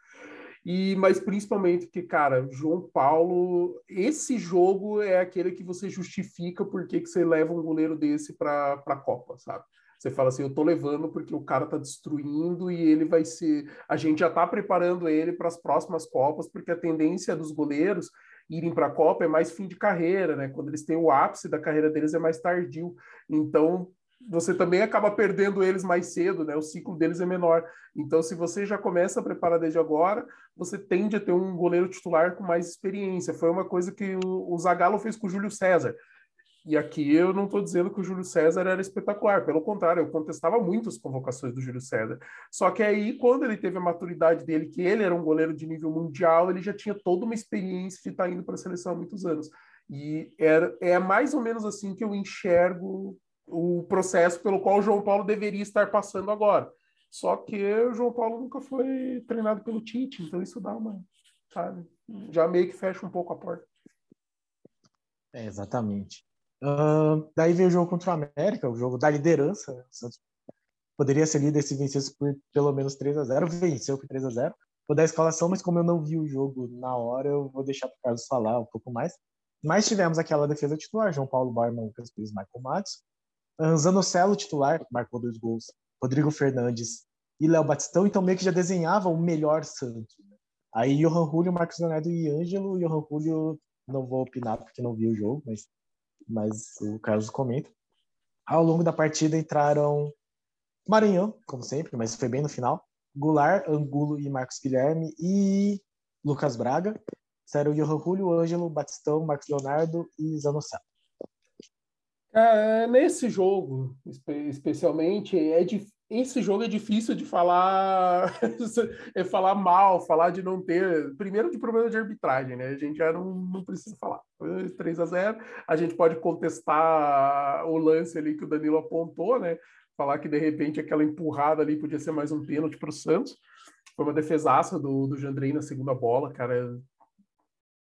E, mas principalmente que, cara, João Paulo, esse jogo é aquele que você justifica porque que você leva um goleiro desse para a Copa, sabe? Você fala assim, eu tô levando porque o cara tá destruindo e ele vai ser. A gente já tá preparando ele para as próximas Copas, porque a tendência dos goleiros irem para a Copa é mais fim de carreira, né? Quando eles têm o ápice da carreira deles é mais tardio. Então, você também acaba perdendo eles mais cedo, né? O ciclo deles é menor. Então, se você já começa a preparar desde agora, você tende a ter um goleiro titular com mais experiência. Foi uma coisa que o Zagallo fez com o Júlio César. E aqui eu não estou dizendo que o Júlio César era espetacular, pelo contrário, eu contestava muito as convocações do Júlio César. Só que aí, quando ele teve a maturidade dele, que ele era um goleiro de nível mundial, ele já tinha toda uma experiência de estar tá indo para a seleção há muitos anos. E era, é mais ou menos assim que eu enxergo o processo pelo qual o João Paulo deveria estar passando agora. Só que o João Paulo nunca foi treinado pelo Tite, então isso dá uma, sabe, já meio que fecha um pouco a porta. É, exatamente. Uh, daí veio o jogo contra o América, o jogo da liderança. Né? Santos poderia ser líder se vencesse por pelo menos 3 a 0 venceu por 3 a 0 Vou dar a escalação, mas como eu não vi o jogo na hora, eu vou deixar para o Carlos falar um pouco mais. Mas tivemos aquela defesa titular, João Paulo Barman, Lucas Pires, Michael Matos. Zanocelo titular, marcou dois gols. Rodrigo Fernandes e Léo Batistão, então meio que já desenhava o melhor Santos. Né? Aí Johan Julio, Marcos Leonardo e Ângelo. Johan Julio, não vou opinar porque não vi o jogo, mas mas o Carlos comenta. Ao longo da partida entraram Maranhão, como sempre, mas foi bem no final. Goulart, Angulo e Marcos Guilherme e Lucas Braga. Saíram Johan Julio, Ângelo, Batistão, Marcos Leonardo e Zanocelo. É, nesse jogo, especialmente, é, esse jogo é difícil de falar, é falar mal, falar de não ter. Primeiro de problema de arbitragem, né? A gente já não, não precisa falar. 3 a 0 A gente pode contestar o lance ali que o Danilo apontou, né? Falar que de repente aquela empurrada ali podia ser mais um pênalti para o Santos. Foi uma defesaça do, do Jandrei na segunda bola, cara.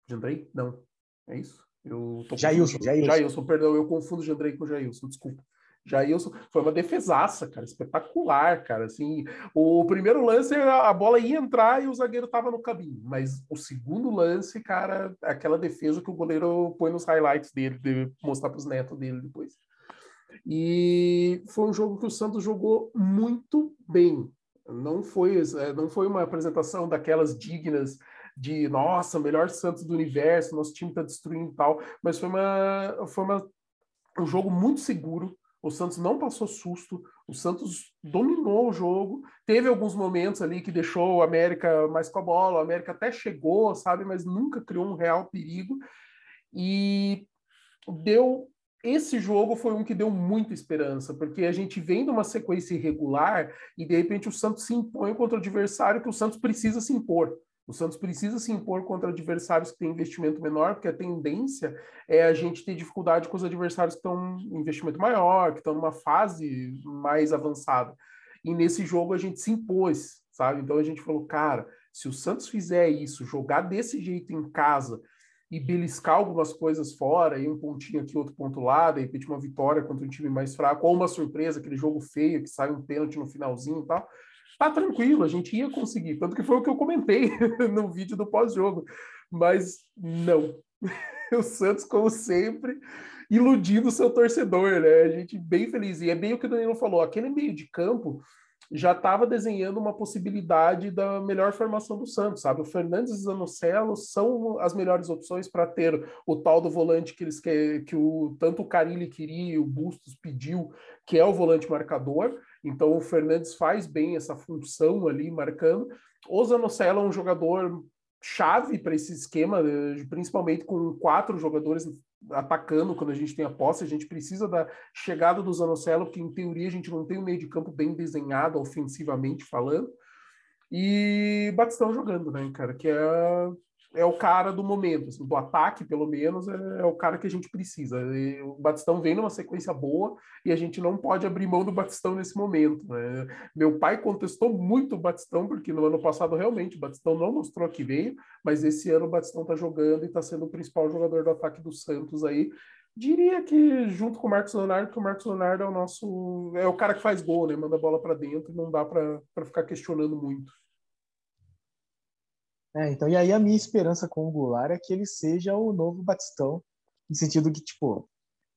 Jandrei? Não. É isso? Eu tô Jailson, Jailson. Jailson, perdão, eu confundo Jandrei com Jailson, desculpa. Jailson foi uma defesaça, cara, espetacular, cara. Assim, o primeiro lance a bola ia entrar e o zagueiro estava no caminho, mas o segundo lance, cara, é aquela defesa que o goleiro põe nos highlights dele, de mostrar para os netos dele depois. E foi um jogo que o Santos jogou muito bem. Não foi, é, não foi uma apresentação daquelas dignas de nossa, melhor Santos do universo, nosso time está destruindo e tal, mas foi uma, foi uma, um jogo muito seguro, o Santos não passou susto, o Santos dominou o jogo. Teve alguns momentos ali que deixou o América mais com a bola, o América até chegou, sabe, mas nunca criou um real perigo. E deu esse jogo foi um que deu muita esperança, porque a gente vem de uma sequência irregular e de repente o Santos se impõe contra o adversário que o Santos precisa se impor. O Santos precisa se impor contra adversários que têm investimento menor, porque a tendência é a gente ter dificuldade com os adversários que estão em investimento maior, que estão numa fase mais avançada. E nesse jogo a gente se impôs, sabe? Então a gente falou, cara, se o Santos fizer isso, jogar desse jeito em casa e beliscar algumas coisas fora, e um pontinho aqui, outro ponto lá, de repente uma vitória contra um time mais fraco, ou uma surpresa, aquele jogo feio que sai um pênalti no finalzinho e tal, tá tranquilo, a gente ia conseguir. Tanto que foi o que eu comentei no vídeo do pós-jogo. Mas não. o Santos, como sempre, iludindo o seu torcedor, né? A gente bem feliz. E é bem o que o Danilo falou: aquele meio de campo já estava desenhando uma possibilidade da melhor formação do Santos, sabe? O Fernandes e o Zanocelo são as melhores opções para ter o tal do volante que eles que, que o tanto o Carilli queria, o Bustos pediu, que é o volante marcador. Então o Fernandes faz bem essa função ali marcando. O Zanocelo é um jogador chave para esse esquema, né? principalmente com quatro jogadores atacando quando a gente tem a posse, a gente precisa da chegada do Zanocelo, porque em teoria a gente não tem um meio de campo bem desenhado ofensivamente falando. E Batistão jogando, né, cara, que é é o cara do momento, assim, do ataque, pelo menos, é, é, o cara que a gente precisa. E o Batistão vem numa sequência boa e a gente não pode abrir mão do Batistão nesse momento. Né? Meu pai contestou muito o Batistão, porque no ano passado realmente o Batistão não mostrou que veio, mas esse ano o Batistão está jogando e está sendo o principal jogador do ataque do Santos aí. Diria que junto com o Marcos Leonardo, que o Marcos Leonardo é o nosso. é o cara que faz gol, né? Manda a bola para dentro não dá para ficar questionando muito. É, então, e aí a minha esperança com o Goulart é que ele seja o novo Batistão, no sentido que, tipo,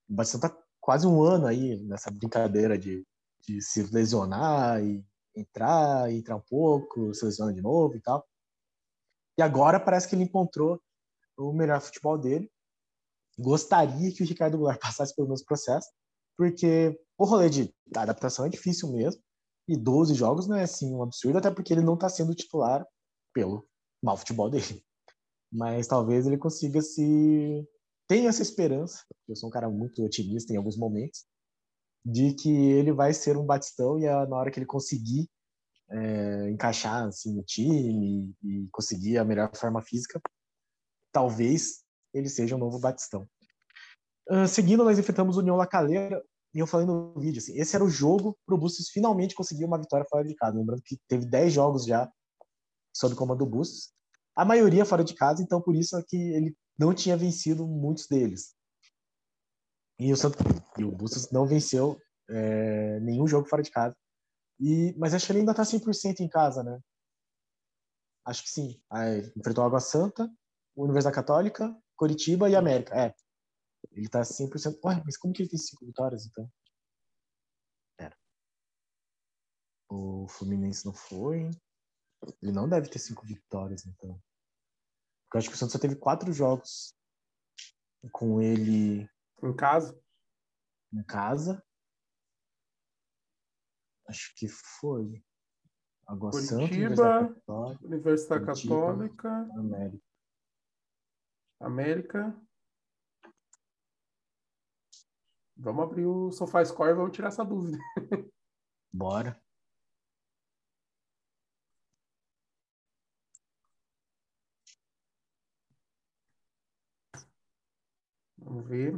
o Batistão tá quase um ano aí nessa brincadeira de, de se lesionar e entrar, e entrar um pouco, se lesiona de novo e tal. E agora parece que ele encontrou o melhor futebol dele. Gostaria que o Ricardo Goulart passasse pelo mesmo processo, porque o rolê de adaptação é difícil mesmo, e 12 jogos não é assim um absurdo, até porque ele não está sendo titular pelo mau futebol dele. Mas talvez ele consiga se. Tenho essa esperança, eu sou um cara muito otimista em alguns momentos, de que ele vai ser um Batistão e na hora que ele conseguir é, encaixar assim, no time e, conseguir a melhor forma física, talvez ele seja um novo Batistão. Uh, seguindo, nós enfrentamos o União La Calera, e eu falei no vídeo, assim, esse era o jogo para o Bustos finalmente conseguir uma vitória fora de casa. Lembrando que teve 10 jogos já sob comando do Bustos. A maioria fora de casa, então por isso é que ele não tinha vencido muitos deles. E o, Santo, e o Bustos não venceu é, nenhum jogo fora de casa. E, mas acho que ele ainda está 100% em casa, né? Acho que sim. Aí, enfrentou a Água Santa, Universidade Católica, Coritiba e América. É. Ele está 100%. Ué, mas como que ele tem cinco vitórias, então? Pera. O Fluminense não foi. Ele não deve ter cinco vitórias, então. Porque eu acho que o Santos só teve quatro jogos com ele. Em casa? Em casa. Acho que foi. Água Curitiba, Santa, Universidade Católica, América. América. Vamos abrir o SofaScore e vamos tirar essa dúvida. Bora. Vamos ver.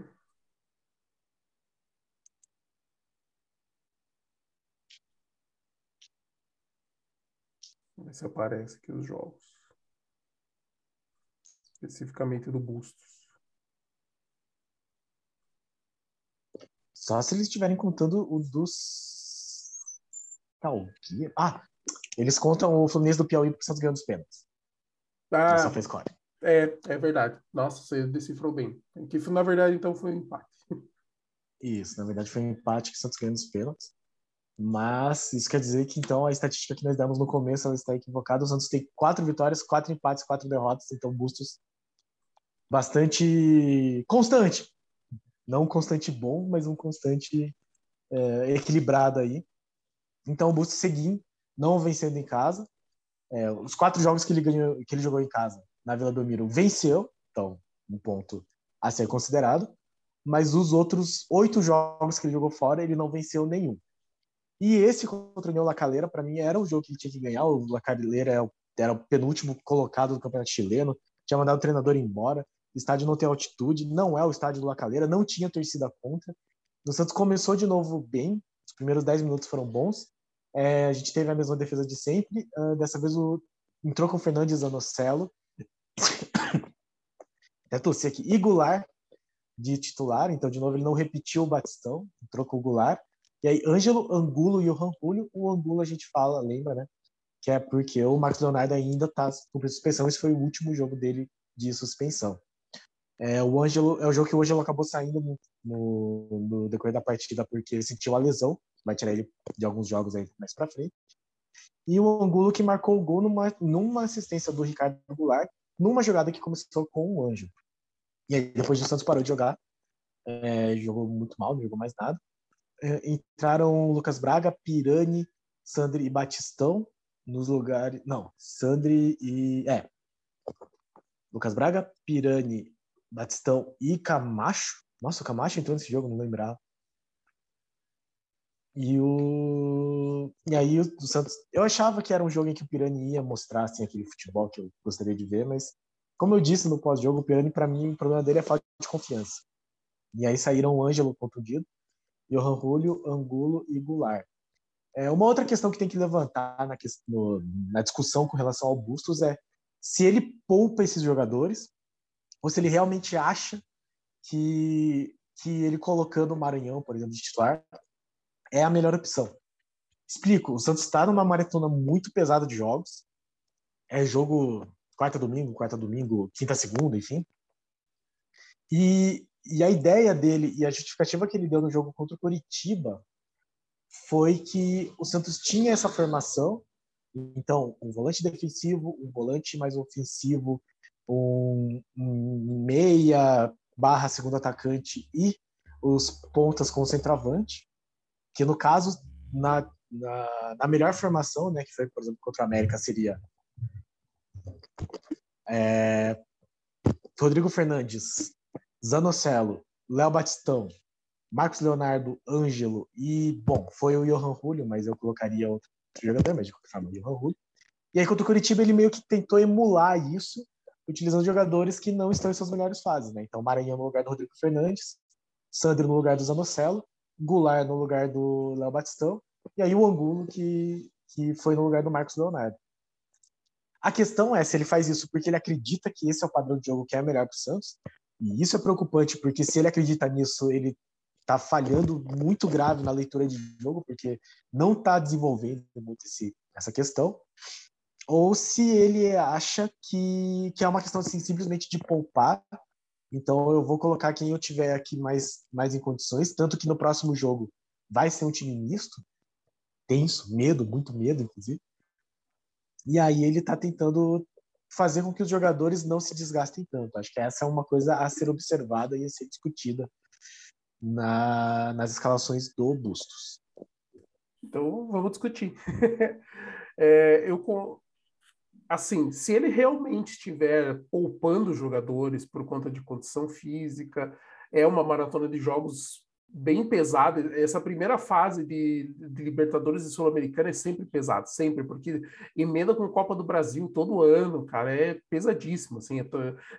Vamos ver se aparece aqui os jogos. Especificamente do Bustos. Só se eles estiverem contando o dos. Talguia. Ah! Eles contam o Fluminense do Piauí porque Santos ganhando os pênaltis. Ah, só fez core. É, é verdade. Nossa, você decifrou bem. Que na verdade então foi um empate. Isso, na verdade foi um empate que Santos ganhou nos pênaltis. Mas isso quer dizer que então a estatística que nós demos no começo ela está equivocada. O Santos tem quatro vitórias, quatro empates, quatro derrotas. Então Bustos bastante constante. Não um constante bom, mas um constante é, equilibrado aí. Então o Bustos seguindo, não vencendo em casa. É, os quatro jogos que ele, ganhou, que ele jogou em casa na Vila Belmiro venceu, então um ponto a ser considerado, mas os outros oito jogos que ele jogou fora, ele não venceu nenhum. E esse contra o União Lacaleira, para mim, era o jogo que ele tinha que ganhar. O Lacaleira é era o penúltimo colocado do campeonato chileno, tinha mandado o treinador embora. Estádio não tem altitude, não é o estádio do Lacaleira, não tinha torcida contra. O Santos começou de novo bem, os primeiros dez minutos foram bons. É, a gente teve a mesma defesa de sempre. Uh, dessa vez o, entrou com o Fernandes Zanocelo, até torcer aqui. E Goulart de titular, então de novo ele não repetiu o Batistão, entrou com o Goulart. E aí, Ângelo, Angulo e o Rampulho. O Angulo a gente fala, lembra, né? Que é porque o Marcos Leonardo ainda está cumprindo suspensão. Esse foi o último jogo dele de suspensão. É, o Ângelo, é o jogo que o Ângelo acabou saindo no, no, no, decorrer da partida porque ele sentiu a lesão. Vai tirar ele de alguns jogos aí mais para frente. E o Angulo que marcou o gol numa, numa assistência do Ricardo Goulart, numa jogada que começou com o Ângelo. E aí, depois o Santos parou de jogar. É, jogou muito mal, não jogou mais nada. É, entraram Lucas Braga, Pirani, Sandri e Batistão nos lugares. Não, Sandri e. É. Lucas Braga, Pirani, Batistão e Camacho. Nossa, o Camacho entrou nesse jogo, não lembrava. E o e aí o, Santos, eu achava que era um jogo em que o Pirani ia mostrar assim aquele futebol que eu gostaria de ver, mas como eu disse no pós-jogo, o Pirani para mim o problema dele é falta de confiança. E aí saíram o Ângelo contundido, Johan Julio, Angulo e Goulart. É, uma outra questão que tem que levantar na, no, na discussão com relação ao Bustos é se ele poupa esses jogadores ou se ele realmente acha que, que ele colocando o Maranhão, por exemplo, de titular, é a melhor opção. Explico, o Santos está numa maratona muito pesada de jogos. É jogo quarta domingo, quarta domingo, quinta segunda, enfim. E, e a ideia dele e a justificativa que ele deu no jogo contra o Curitiba foi que o Santos tinha essa formação, então um volante defensivo, um volante mais ofensivo, um, um meia barra segundo atacante e os pontas com o centroavante, que no caso, na, na, na, melhor formação, né, que foi, por exemplo, contra a América, seria é, Rodrigo Fernandes, Zanocelo, Léo Batistão, Marcos Leonardo, Ângelo e, bom, foi o Johan Julio, mas eu colocaria outro jogador, mas de qualquer forma, o Johan Julio. E aí, contra o Curitiba, ele meio que tentou emular isso, utilizando jogadores que não estão em suas melhores fases, né? Então, Maranhão no lugar do Rodrigo Fernandes, Sandro no lugar do Zanocelo, Goulart no lugar do Léo Batistão, e aí o Angulo, que, que foi no lugar do Marcos Leonardo. A questão é se ele faz isso porque ele acredita que esse é o padrão de jogo que é melhor para o Santos, e isso é preocupante, porque se ele acredita nisso, ele está falhando muito grave na leitura de jogo, porque não está desenvolvendo muito esse, essa questão, ou se ele acha que, que é uma questão assim, simplesmente de poupar. Então eu vou colocar quem eu tiver aqui mais, mais em condições, tanto que no próximo jogo vai ser um time misto, tenso, medo, muito medo, inclusive. E aí ele está tentando fazer com que os jogadores não se desgastem tanto. Acho que essa é uma coisa a ser observada e a ser discutida na, nas escalações do Bustos. Então vamos discutir. é, eu assim, se ele realmente estiver poupando jogadores por conta de condição física, é uma maratona de jogos bem pesada. Essa primeira fase de, de Libertadores e Sul-Americana é sempre pesada, sempre, porque emenda com Copa do Brasil todo ano, cara, é pesadíssimo, assim, é,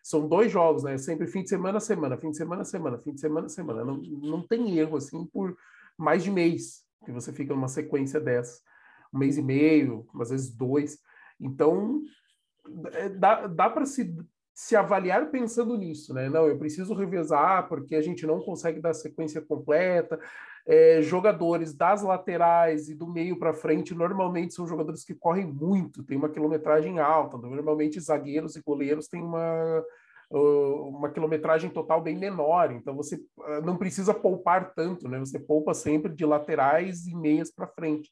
são dois jogos, né, sempre fim de semana, semana, fim de semana, semana, fim de semana, semana, não, não tem erro, assim, por mais de mês que você fica numa sequência dessa, um mês e meio, às vezes dois, então é, dá, dá para se se avaliar pensando nisso, né? Não, eu preciso revezar porque a gente não consegue dar sequência completa. É, jogadores das laterais e do meio para frente normalmente são jogadores que correm muito, tem uma quilometragem alta. Normalmente zagueiros e goleiros têm uma uma quilometragem total bem menor, então você ah, não precisa poupar tanto, né? Você poupa sempre de laterais e meias para frente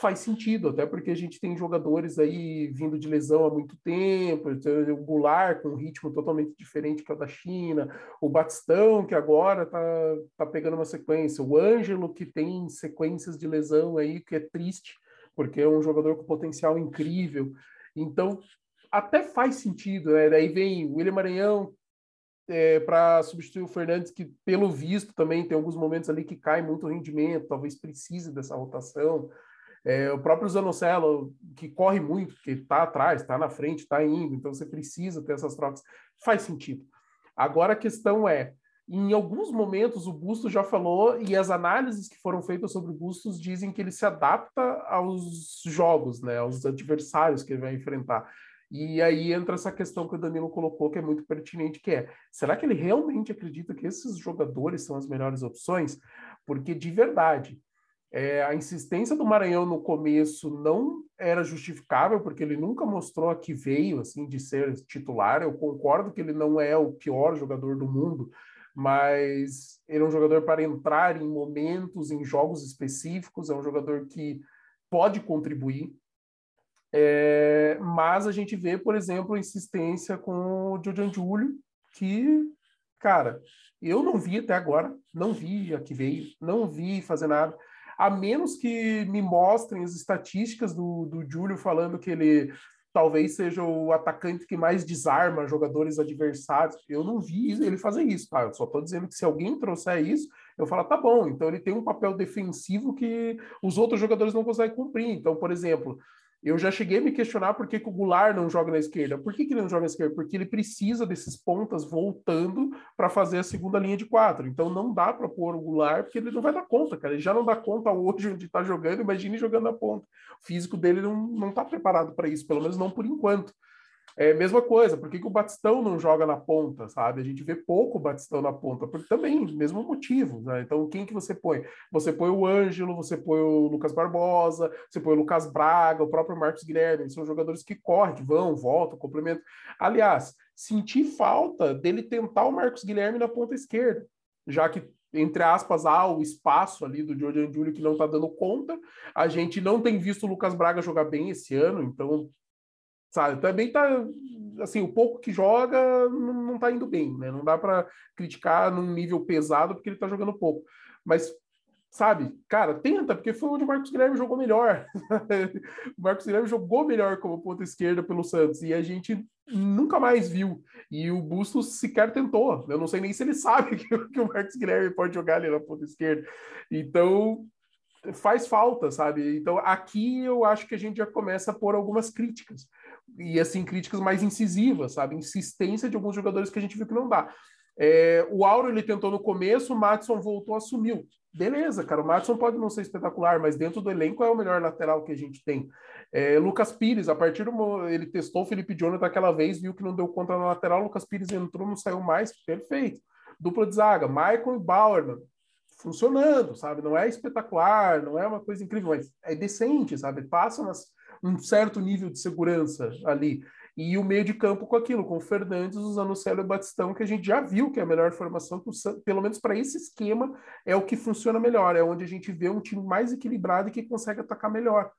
faz sentido, até porque a gente tem jogadores aí vindo de lesão há muito tempo, o Goulart com um ritmo totalmente diferente que o da China, o Batistão, que agora tá, tá pegando uma sequência, o Ângelo, que tem sequências de lesão aí, que é triste, porque é um jogador com potencial incrível. Então, até faz sentido, né? Daí vem o William Maranhão, é, para substituir o Fernandes, que pelo visto também tem alguns momentos ali que cai muito o rendimento, talvez precise dessa rotação. É, o próprio Zanocelo, que corre muito, que está atrás, está na frente, está indo, então você precisa ter essas trocas. Faz sentido. Agora a questão é, em alguns momentos o Bustos já falou, e as análises que foram feitas sobre o Bustos dizem que ele se adapta aos jogos, né, aos adversários que ele vai enfrentar. E aí entra essa questão que o Danilo colocou, que é muito pertinente, que é, será que ele realmente acredita que esses jogadores são as melhores opções? Porque, de verdade, É, a insistência do Maranhão no começo não era justificável, porque ele nunca mostrou a que veio assim de ser titular. Eu concordo que ele não é o pior jogador do mundo, mas ele é um jogador para entrar em momentos, em jogos específicos, é um jogador que pode contribuir. É, mas a gente vê, por exemplo, a insistência com o Jordan Júlio, que, cara, eu não vi até agora, não vi a que veio, não vi fazer nada a menos que me mostrem as estatísticas do, do Júlio falando que ele talvez seja o atacante que mais desarma jogadores adversários. Eu não vi ele fazer isso, tá? Eu só estou dizendo que se alguém trouxer isso, eu falo, tá bom, então ele tem um papel defensivo que os outros jogadores não conseguem cumprir. Então, por exemplo, eu já cheguei a me questionar por que, que o Goulart não joga na esquerda. Por que, que ele não joga na esquerda? Porque ele precisa desses pontas voltando para fazer a segunda linha de quatro. Então não dá para pôr o Goulart, porque ele não vai dar conta, cara. Ele já não dá conta hoje onde está jogando, imagine jogando na ponta. O físico dele não está preparado para isso, pelo menos não por enquanto. É mesma coisa, por que, que o Batistão não joga na ponta, sabe? A gente vê pouco o Batistão na ponta, porque também, mesmo motivo, né? Então, quem que você põe? Você põe o Ângelo, você põe o Lucas Barbosa, você põe o Lucas Braga, o próprio Marcos Guilherme, são jogadores que correm, vão, voltam, complementam. Aliás, senti falta dele tentar o Marcos Guilherme na ponta esquerda, já que entre aspas, há o espaço ali do Jordan Júlio que não está dando conta. A gente não tem visto o Lucas Braga jogar bem esse ano, então sabe? Também tá assim, o pouco que joga não, não tá indo bem, né? Não dá para criticar num nível pesado porque ele tá jogando pouco. Mas sabe, cara, tenta, porque foi onde o Marcos Guilherme jogou melhor. o Marcos Guilherme jogou melhor como ponta esquerda pelo Santos e a gente nunca mais viu. E o Bustos sequer tentou. Eu não sei nem se ele sabe que, que o Marcos Guilherme pode jogar ali na ponta esquerda. Então, faz falta, sabe? Então, aqui eu acho que a gente já começa a pôr algumas críticas e assim críticas mais incisivas, sabe? Insistência de alguns jogadores que a gente viu que não dá. É, o Auro ele tentou no começo, o Matson voltou, assumiu. Beleza, cara, o Matson pode não ser espetacular, mas dentro do elenco é o melhor lateral que a gente tem. É, Lucas Pires, a partir do ele testou o Felipe Jonathan aquela vez, viu que não deu conta na lateral, Lucas Pires entrou, não saiu mais, perfeito. Dupla de zaga, Michael e Bauerman, funcionando, sabe? Não é espetacular, não é uma coisa incrível, mas é decente, sabe? Passa umas um certo nível de segurança ali. E o meio de campo com aquilo, com o Fernandes usando o Célio Batistão, que a gente já viu que é a melhor formação, pelo menos para esse esquema é o que funciona melhor, é onde a gente vê um time mais equilibrado e que consegue atacar melhor.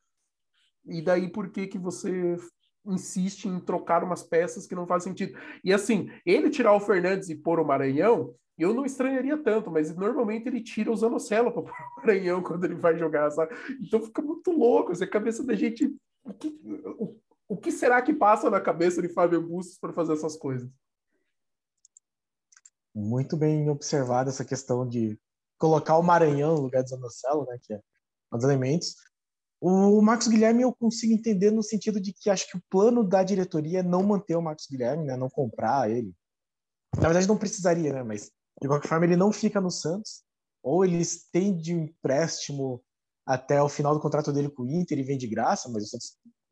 E daí por que, que você insiste em trocar umas peças que não fazem sentido? E assim, ele tirar o Fernandes e pôr o Maranhão, eu não estranharia tanto, mas normalmente ele tira o Zanocelo para o Maranhão quando ele vai jogar, sabe? Então fica muito louco, assim, a cabeça da gente o que, o, o que será que passa na cabeça de Fábio Bustos para fazer essas coisas? Muito bem observada essa questão de colocar o Maranhão no lugar do Zanocelo, né, que é um dos elementos. O Marcos Guilherme eu consigo entender no sentido de que acho que o plano da diretoria é não manter o Marcos Guilherme, né, não comprar ele. Na verdade não precisaria, né, mas de qualquer forma ele não fica no Santos, ou ele estende um empréstimo até o final do contrato dele com o Inter e vem de graça, mas eu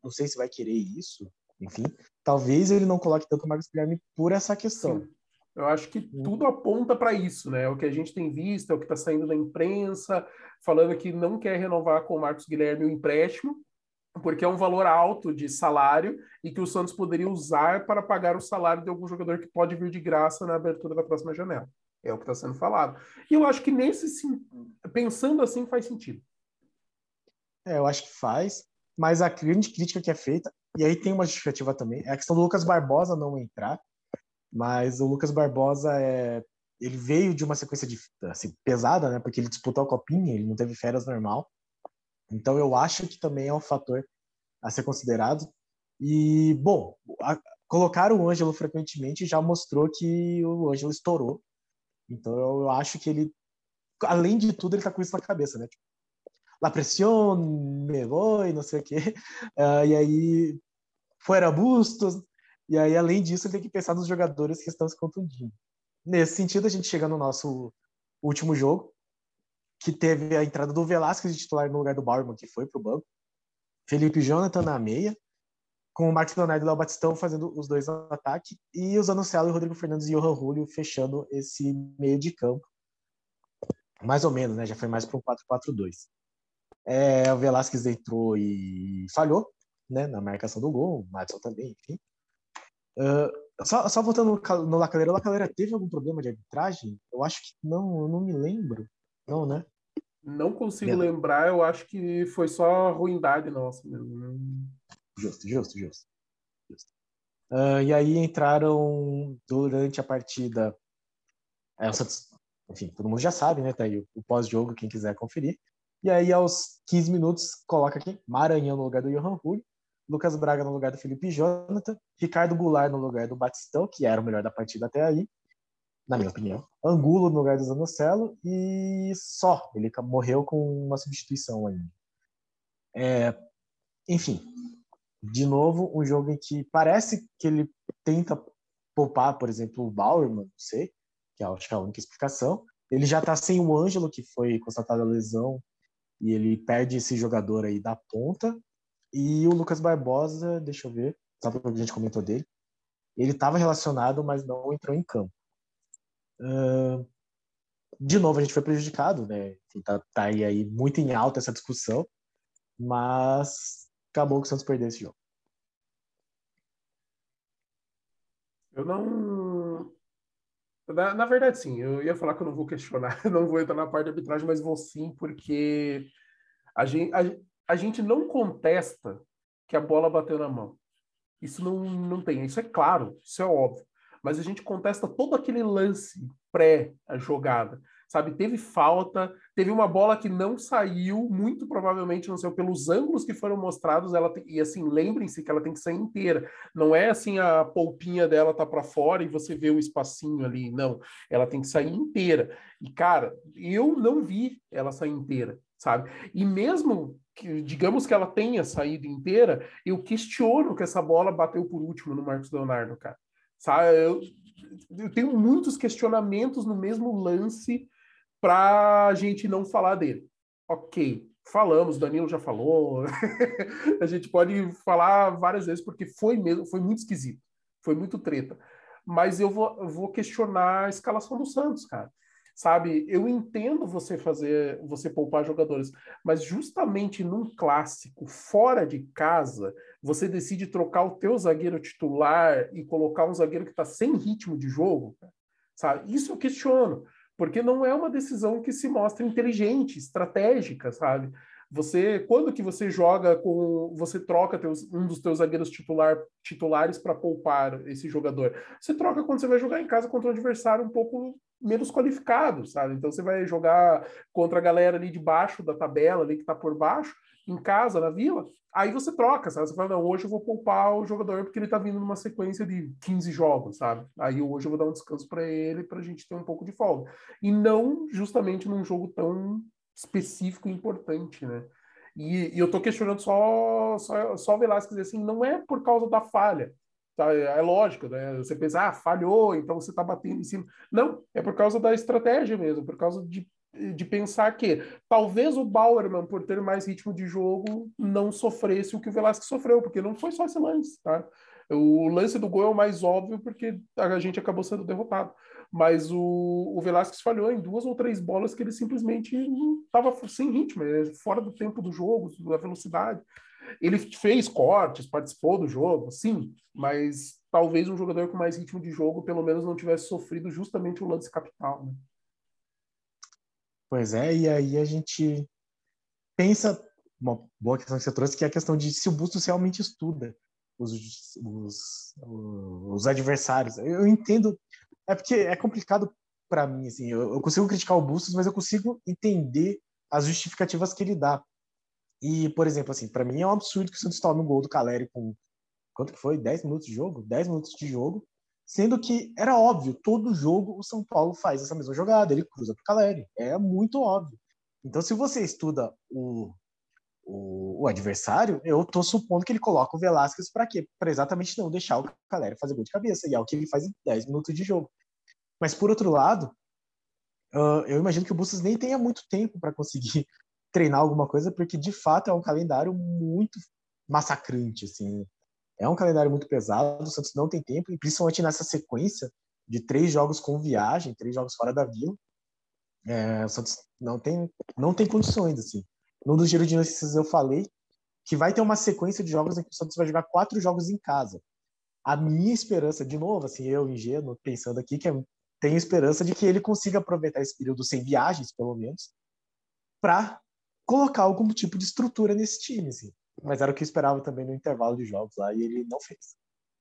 não sei se vai querer isso. Enfim, talvez ele não coloque tanto o Marcos Guilherme por essa questão. Sim. Eu acho que hum. tudo aponta para isso, né? É o que a gente tem visto, é o que está saindo da imprensa, falando que não quer renovar com o Marcos Guilherme o empréstimo, porque é um valor alto de salário e que o Santos poderia usar para pagar o salário de algum jogador que pode vir de graça na abertura da próxima janela. É o que está sendo falado. E eu acho que nesse pensando assim faz sentido. É, eu acho que faz, mas a grande crítica que é feita, e aí tem uma justificativa também, é a questão do Lucas Barbosa não entrar, mas o Lucas Barbosa é, ele veio de uma sequência de, assim, pesada, né? Porque ele disputou a copinha, ele não teve férias normal. Então eu acho que também é um fator a ser considerado. E bom, a, colocar o Ângelo frequentemente já mostrou que o Ângelo estourou. Então eu acho que ele, além de tudo, ele tá com isso na cabeça, né? Tipo, la presión, me voy, não sei o quê. Uh, e aí, fora Bustos. E aí, além disso, tem que pensar nos jogadores que estão se contundindo. Nesse sentido, a gente chega no nosso último jogo, que teve a entrada do Velasquez de titular no lugar do Bauerman, que foi para o banco. Felipe Jonathan na meia, com o Marcos Leonardo e o Léo Batistão fazendo os dois no ataque, e os Anunciado e o Rodrigo Fernandes e o Johan Julio fechando esse meio de campo. Mais ou menos, né? Já foi mais para um 4-4-2. É, o Velasquez entrou e falhou né, na marcação do gol, o Madison também, enfim. Uh, só, só voltando no, no Lacaleira, o Lacaleira teve algum problema de arbitragem? Eu acho que não, eu não me lembro. Não, né? Não consigo lembrar, eu acho que foi só ruindade nossa mesmo. Justo, justo, justo. justo. Uh, e aí entraram durante a partida. É, o Santos, enfim, todo mundo já sabe, né? Tá aí o, o pós-jogo, quem quiser conferir. E aí, aos 15 minutos, coloca aqui Maranhão no lugar do Johan Rui, Lucas Braga no lugar do Felipe Jonathan, Ricardo Goulart no lugar do Batistão, que era o melhor da partida até aí, na minha opinião. Angulo no lugar do Zanocelo e só. Ele morreu com uma substituição ainda. É, enfim, de novo, um jogo em que parece que ele tenta poupar, por exemplo, o Bauerman, não sei, que acho que é a única explicação. Ele já está sem o Ângelo, que foi constatada a lesão, e ele perde esse jogador aí da ponta. E o Lucas Barbosa, deixa eu ver, sabe o que a gente comentou dele? Ele estava relacionado, mas não entrou em campo. Uh, de novo, a gente foi prejudicado, né? Tá, tá aí, aí muito em alta essa discussão, mas acabou que o Santos perdeu esse jogo. Eu não. Na, na, verdade, sim. Eu ia falar que eu não vou questionar, não vou entrar na parte de arbitragem, mas vou sim, porque a gente, a, a gente não contesta que a bola bateu na mão. Isso não, não tem. Isso é claro, isso é óbvio. Mas a gente contesta todo aquele lance pré a jogada sabe? Teve falta, teve uma bola que não saiu, muito provavelmente não saiu pelos ângulos que foram mostrados, ela tem, e assim, lembrem-se que ela tem que sair inteira. Não é assim a polpinha dela tá para fora e você vê o espacinho ali, não. Ela tem que sair inteira. E cara, eu não vi ela sair inteira, sabe? E mesmo que, digamos que ela tenha saído inteira, eu questiono que essa bola bateu por último no Marcos Leonardo, cara. Sabe? Eu, eu tenho muitos questionamentos no mesmo lance para a gente não falar dele. Ok, falamos, Danilo já falou, a gente pode falar várias vezes porque foi mesmo, foi muito esquisito, foi muito treta. Mas eu vou, vou questionar a escalação do Santos, cara. Sabe, eu entendo você fazer, você poupar jogadores, mas justamente num clássico fora de casa, você decide trocar o teu zagueiro titular e colocar um zagueiro que está sem ritmo de jogo, sabe? Isso eu questiono porque não é uma decisão que se mostra inteligente, estratégica, sabe? Você, quando que você joga com, você troca teus, um dos teus zagueiros titular, titulares para poupar esse jogador? Você troca quando você vai jogar em casa contra um adversário um pouco menos qualificado, sabe? Então você vai jogar contra a galera ali de baixo da tabela, ali que está por baixo, em casa, na vila, aí você troca, sabe? Você fala, não, hoje eu vou poupar o jogador porque ele tá vindo numa sequência de 15 jogos, sabe? Aí hoje eu vou dar um descanso para ele pra gente ter um pouco de folga. E não justamente num jogo tão específico e importante, né? E, e eu tô questionando só, só, só Velasquez, assim, não é por causa da falha, Tá, é lógico, né? Você pensa, ah, falhou, então você está batendo em cima. Não, é por causa da estratégia mesmo, por causa de de pensar que talvez o Bauerman, por ter mais ritmo de jogo, não sofresse o que o Velasquez sofreu, porque não foi só esse lance, tá? O lance do gol é o mais óbvio porque a gente acabou sendo derrotado. Mas o, o Velasquez falhou em duas ou três bolas que ele simplesmente estava sem ritmo, é fora do tempo do jogo, da velocidade. Ele fez cortes, participou do jogo, sim, mas talvez um jogador com mais ritmo de jogo pelo menos não tivesse sofrido justamente o lance capital. Né? Pois é, e aí a gente pensa, uma boa questão que você trouxe, que é a questão de se o Bustos realmente estuda os, os, os adversários. Eu entendo, é porque é complicado para mim, assim, eu, eu, consigo criticar o Bustos, mas eu consigo entender as justificativas que ele dá. E, por exemplo, assim, para mim é um absurdo que o Santos tome um gol do Caleri com quanto que foi? 10 minutos de jogo? 10 minutos de jogo Sendo que era óbvio, todo jogo o São Paulo faz essa mesma jogada, ele cruza para o Caleri. É muito óbvio. Então, se você estuda o, o, o adversário, eu estou supondo que ele coloca o Velasquez para quê? Para exatamente não deixar o Caleri fazer gol de cabeça. E é o que ele faz em 10 minutos de jogo. Mas, por outro lado, uh, eu imagino que o Bustos nem tenha muito tempo para conseguir treinar alguma coisa, porque de fato é um calendário muito massacrante. Assim é um calendário muito pesado, o Santos não tem tempo, e principalmente nessa sequência de três jogos com viagem, três jogos fora da vila, é, o Santos não tem, não tem condições, assim. num dos giros de notícias eu falei que vai ter uma sequência de jogos em que o Santos vai jogar quatro jogos em casa. A minha esperança, de novo, assim, eu ingênuo, pensando aqui, que é, tenho esperança de que ele consiga aproveitar esse período sem viagens, pelo menos, para colocar algum tipo de estrutura nesse time, assim. Mas era o que eu esperava também no intervalo de jogos lá, e ele não fez.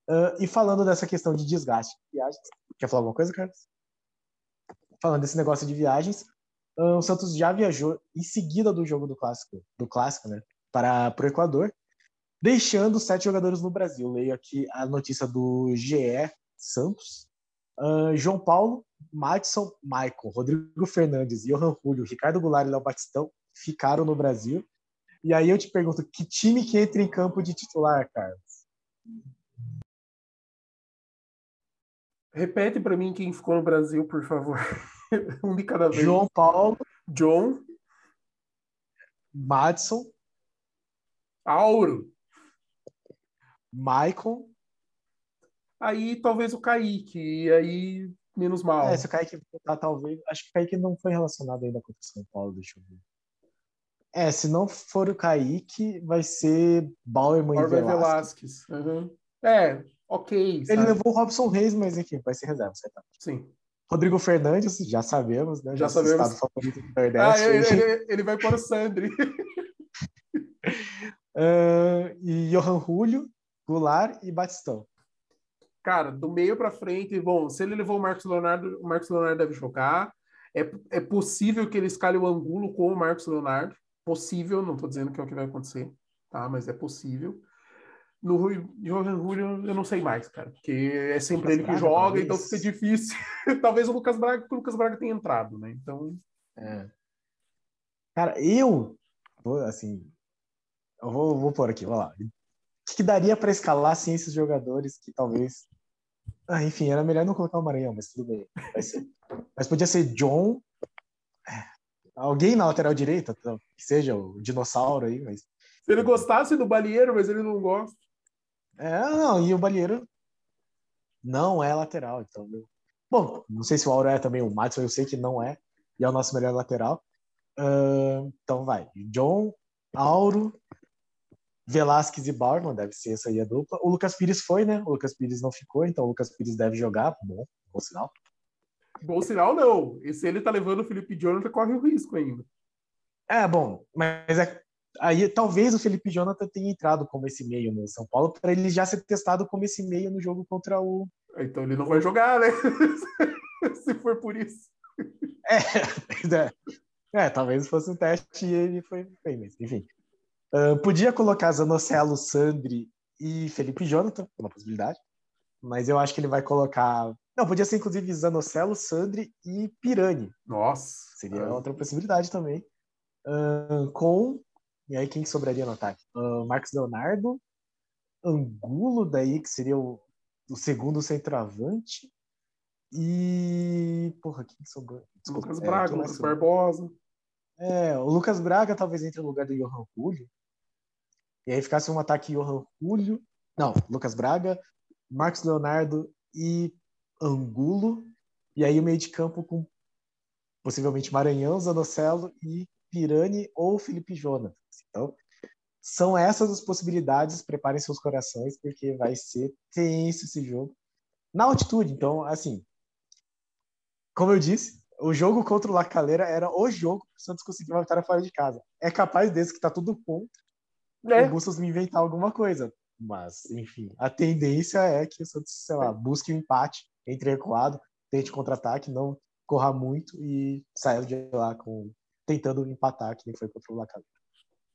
Uh, e falando dessa questão de desgaste de viagens, quer falar alguma coisa, Carlos? Falando desse negócio de viagens, uh, o Santos já viajou em seguida do jogo do clássico, do clássico, né? para, o Equador, deixando sete jogadores no Brasil. Leio aqui a notícia do GE Santos. Uh, João Paulo, Madison, Maicon, Rodrigo Fernandes, Johan Julio, Ricardo Goulart e Léo Batistão ficaram no Brasil. E aí eu te pergunto, que time que entra em campo de titular, Carlos? Repete para mim quem ficou no Brasil, por favor. um de cada vez. João Paulo. John. Madison. Auro. Maicon. Aí talvez o Kaique, e aí menos mal. É, se o Kaique tá, talvez. Acho que o Kaique não foi relacionado ainda com o São Paulo, deixa eu ver. É, se não for o Kaique, vai ser Bauerman e Velasquez. Uhum. É, ok. Ele levou o Robson Reis, mas enfim, vai ser reserva, certo? Sim. Rodrigo Fernandes, já sabemos, né? Já, já sabemos. favorito do Nordeste. Ah, ele, ele, ele vai para o Sandri. Uh, e Johan Julio, Goulart e Batistão. Cara, do meio para frente, bom, se ele levou o Marcos Leonardo, o Marcos Leonardo deve jogar. É, é possível que ele escale o Angulo com o Marcos Leonardo. Possível, não estou dizendo que é o que vai acontecer, tá? Mas é possível. No Johan Julio, eu não sei mais, cara, porque é sempre Lucas ele que Braga, joga, talvez. então fica difícil. talvez o Lucas Braga, porque o Lucas Braga tenha entrado, né? Então. É. Cara, eu, assim, eu vou, vou pôr aqui, vamos lá. O que daria para escalar assim, esses jogadores que talvez. Ah, enfim, era melhor não colocar o Maranhão, mas tudo bem. Mas podia ser John. Alguém na lateral direita, que seja o dinossauro aí, mas. Se ele gostasse do Balieiro, mas ele não gosta. É, não, e o Balieiro não é lateral, então. Bom, não sei se o Auro é também, o Madison eu sei que não é, e é o nosso melhor lateral. Uh, então vai, John, Auro, Velasquez e Bauerman, deve ser essa aí a dupla. O Lucas Pires foi, né? O Lucas Pires não ficou, então o Lucas Pires deve jogar. Bom, bom sinal. Bom sinal, não. E se ele tá levando o Felipe Jonathan, corre o risco ainda. É, bom, mas é, aí talvez o Felipe Jonathan tenha entrado como esse meio no São Paulo para ele já ser testado como esse meio no jogo contra o. Então ele não vai jogar, né? se for por isso. É, é, é, talvez fosse um teste e ele foi bem, mas enfim. Uh, podia colocar Zanocelo, Sandri e Felipe Jonathan, uma possibilidade. Mas eu acho que ele vai colocar. Não, podia ser inclusive Zanocelo, Sandri e Pirani. Nossa! Seria outra possibilidade também. Uh, com. E aí, quem sobraria no ataque? Uh, Marcos Leonardo, Angulo, daí, que seria o, o segundo centroavante. E. Porra, quem sobrou? Desculpa, Lucas Braga, é, Lucas Barbosa. É, o Lucas Braga talvez entre no lugar do Johan Julio. E aí ficasse um ataque Johan Julio. Não, Lucas Braga, Marcos Leonardo e Angulo. E aí o meio de campo com possivelmente Maranhão, Zanocelo e Pirani ou Felipe Jonas. Então, são essas as possibilidades. Preparem seus corações, porque vai ser tenso esse jogo. Na altitude, então, assim, como eu disse, o jogo contra o La Calera era o jogo que o Santos conseguiu uma vitória fora de casa. É capaz desse que tá tudo contra é. o Bustos me inventar alguma coisa. Mas, enfim, a tendência é que o Santos, sei lá, busque um empate entre recuado, tente contra-ataque, não corra muito e saia de lá com tentando empatar, que nem foi contra o La Calera.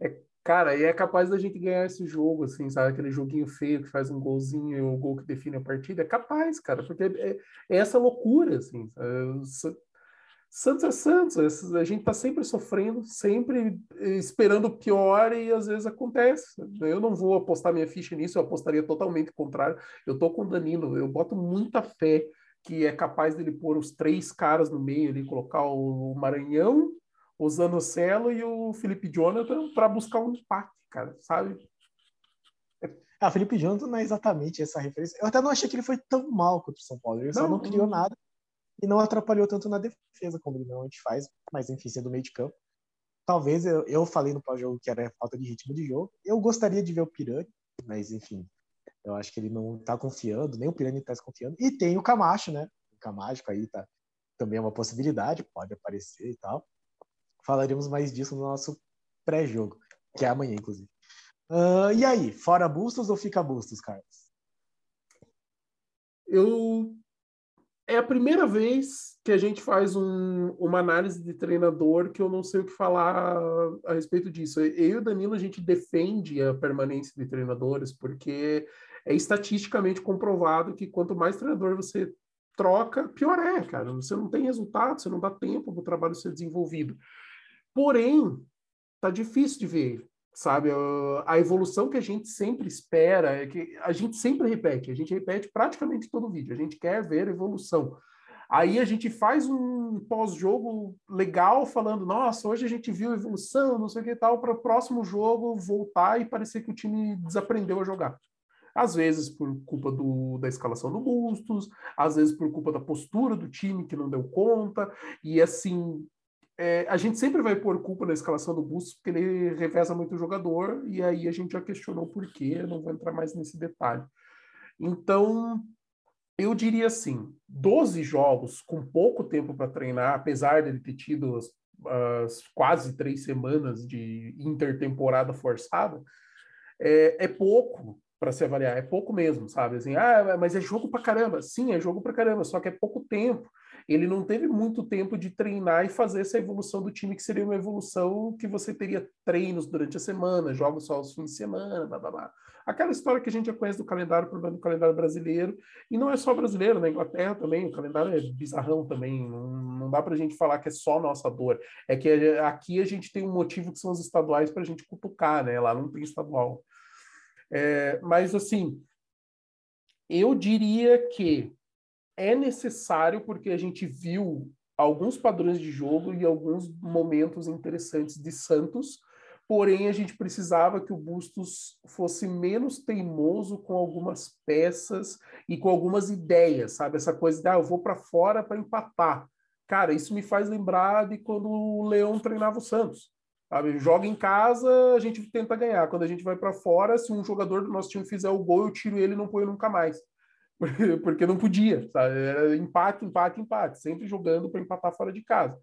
É, cara, e é capaz da gente ganhar esse jogo, assim, sabe? Aquele joguinho feio que faz um golzinho e o gol que define a partida. É capaz, cara, porque é, é essa loucura, assim. Sabe? Santos é Santos, a gente está sempre sofrendo, sempre esperando o pior e às vezes acontece. Eu não vou apostar minha ficha nisso, eu apostaria totalmente contrário. Eu estou com o Danilo, eu boto muita fé que é capaz dele pôr os três caras no meio ali, colocar o Maranhão, o Zanocelo e o Felipe Jonathan para buscar um empate, cara, sabe? Ah, Felipe Jonathan não é exatamente essa referência. Eu até não achei que ele foi tão mal contra o São Paulo, ele não, só não criou nada e não atrapalhou tanto na defesa como ele normalmente faz, mas enfim, sendo meio de campo. talvez eu, eu falei no pós-jogo que era falta de ritmo de jogo. Eu gostaria de ver o Pirani, mas enfim, eu acho que ele não tá confiando, nem o Pirani tá confiando. E tem o Camacho, né? O Camacho aí tá também é uma possibilidade, pode aparecer e tal. Falaremos mais disso no nosso pré-jogo, que é amanhã, inclusive. Uh, e aí, fora Bustos ou fica Bustos, Carlos? Eu é a primeira vez que a gente faz um, uma análise de treinador que eu não sei o que falar a respeito disso. Eu e o Danilo, a gente defende a permanência de treinadores, porque é estatisticamente comprovado que quanto mais treinador você troca, pior é, cara. Você não tem resultado, você não dá tempo para o trabalho ser desenvolvido. Porém, tá difícil de ver, sabe? A evolução que a gente sempre espera é que a gente sempre repete, a gente repete praticamente todo vídeo. A gente quer ver evolução. Aí a gente faz um pós-jogo legal, falando: nossa, hoje a gente viu evolução, não sei o que tal, para o próximo jogo voltar e parecer que o time desaprendeu a jogar às vezes por culpa do, da escalação do Bustos, às vezes por culpa da postura do time que não deu conta, e assim, é, a gente sempre vai pôr culpa na escalação do Bustos porque ele reveza muito o jogador, e aí a gente já questionou por quê, não vou entrar mais nesse detalhe. Então, eu diria assim, 12 jogos com pouco tempo para treinar, apesar dele ter tido as, as, quase três semanas de intertemporada forçada, é, é pouco para se avaliar. É pouco mesmo, sabe? Assim, ah, mas é jogo para caramba. Sim, é jogo para caramba, só que é pouco tempo. Ele não teve muito tempo de treinar e fazer essa evolução do time, que seria uma evolução que você teria treinos durante a semana, jogos só aos fins de semana, blá, blá, blá. Aquela história que a gente já conhece do calendário, problema do calendário brasileiro, e não é só brasileiro, na Inglaterra também, o calendário é bizarrão também, não, dá para a gente falar que é só nossa dor, é que aqui a gente tem um motivo que são os estaduais para a gente cutucar, né? Lá não tem estadual. É, mas, assim, eu diria que é necessário porque a gente viu alguns padrões de jogo e alguns momentos interessantes de Santos, porém a gente precisava que o Bustos fosse menos teimoso com algumas peças e com algumas ideias, sabe? Essa coisa de, ah, eu vou para fora para empatar. Cara, isso me faz lembrar de quando o Leão treinava o Santos. Sabe? Joga em casa, a gente tenta ganhar. Quando a gente vai para fora, se um jogador do nosso time fizer o gol, eu tiro ele e não ponho nunca mais. Porque não podia, sabe? Era empate, empate, empate, sempre jogando para empatar fora de casa.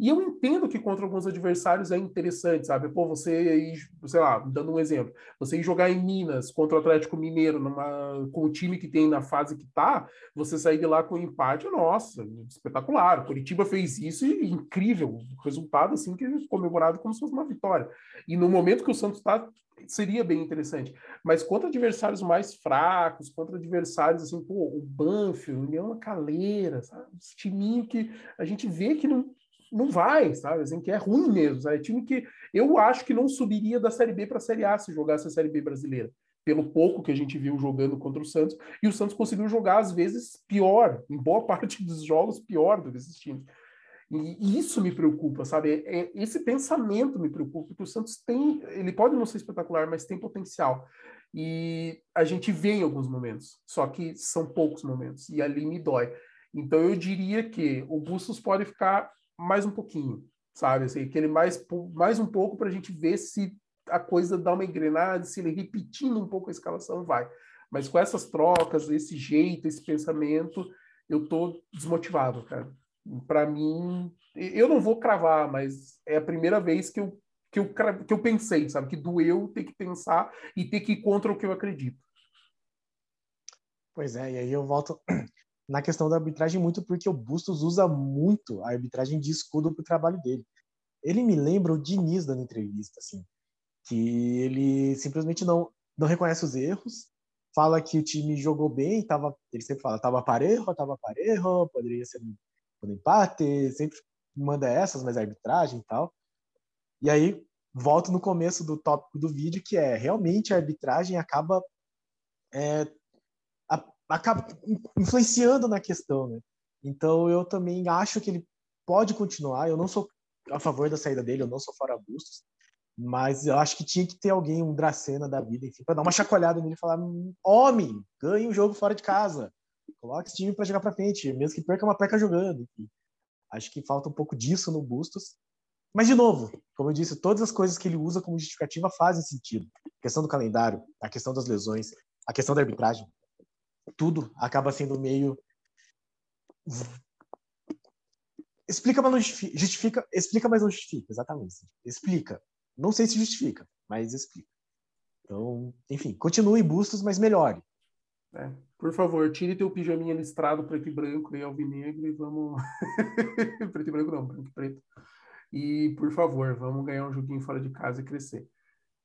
E eu entendo que contra alguns adversários é interessante, sabe? Pô, você ir, sei lá, dando um exemplo, você ir jogar em Minas contra o Atlético Mineiro, numa, com o time que tem na fase que tá, você sair de lá com um empate, nossa, espetacular. O Curitiba fez isso e incrível, resultado assim que é comemorado como se fosse uma vitória. E no momento que o Santos está seria bem interessante. Mas contra adversários mais fracos, contra adversários assim, pô, o Banfield, o União Caleira, sabe? Esse timinho que a gente vê que não, não vai, sabe? Assim, que é ruim mesmo. Sabe? É time que eu acho que não subiria da Série B para a Série A se jogasse a Série B brasileira. Pelo pouco que a gente viu jogando contra o Santos. E o Santos conseguiu jogar, às vezes, pior, em boa parte dos jogos, pior do que esses times. E isso me preocupa, sabe? É, esse pensamento me preocupa, porque o Santos tem, ele pode não ser espetacular, mas tem potencial. E a gente vê em alguns momentos, só que são poucos momentos, e ali me dói. Então eu diria que o Bustos pode ficar mais um pouquinho, sabe? Assim, aquele mais, mais um pouco para a gente ver se a coisa dá uma engrenada, se ele repetindo um pouco a escalação vai. Mas com essas trocas, esse jeito, esse pensamento, eu tô desmotivado, cara. Para mim, eu não vou cravar, mas é a primeira vez que eu, que eu, que eu pensei, sabe? Que doeu ter que pensar e ter que ir contra o que eu acredito. Pois é, e aí eu volto na questão da arbitragem muito porque o Bustos usa muito a arbitragem de escudo para o trabalho dele. Ele me lembra o Diniz dando entrevista, assim, que ele simplesmente não, não reconhece os erros, fala que o time jogou bem, tava, ele sempre fala, tava parejo, tava parejo, poderia ser um, um empate, sempre manda essas, mas a arbitragem e tal. E aí, volto no começo do tópico do vídeo, que é realmente a arbitragem acaba é, acaba influenciando na questão, né? Então eu também acho que ele pode continuar. Eu não sou a favor da saída dele, eu não sou fora Bustos, mas eu acho que tinha que ter alguém, um Dracena da vida, enfim, para dar uma chacoalhada nele e falar: homem, ganhe um jogo fora de casa, coloque esse time para jogar para frente, mesmo que perca uma peca jogando. Enfim. Acho que falta um pouco disso no Bustos. Mas, de novo, como eu disse, todas as coisas que ele usa como justificativa fazem sentido. A questão do calendário, a questão das lesões, a questão da arbitragem. Tudo acaba sendo meio. Explica, mas não justifica. justifica. Explica, mas não justifica. Exatamente. Explica. Não sei se justifica, mas explica. Então, enfim, continue bustos, mas melhore. É. Por favor, tire teu pijaminha listrado preto e branco e alvinegro e vamos. preto e branco não, branco e preto. E, por favor, vamos ganhar um joguinho fora de casa e crescer.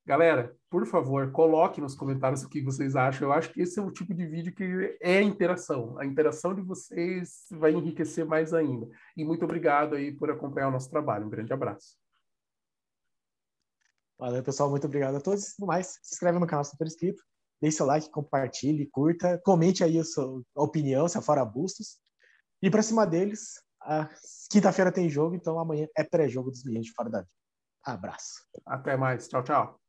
Galera, por favor, coloque nos comentários o que vocês acham. Eu acho que esse é o tipo de vídeo que é interação. A interação de vocês vai enriquecer mais ainda. E muito obrigado aí por acompanhar o nosso trabalho. Um grande abraço. Valeu, pessoal. Muito obrigado a todos. No mais, se inscreve no canal se não for inscrito. Deixe seu like, compartilhe, curta. Comente aí a sua opinião, se é fora bustos. E para cima deles, quinta-feira tem jogo, então amanhã é pré-jogo dos meninos de fora da vida. Abraço. Até mais. Tchau, tchau.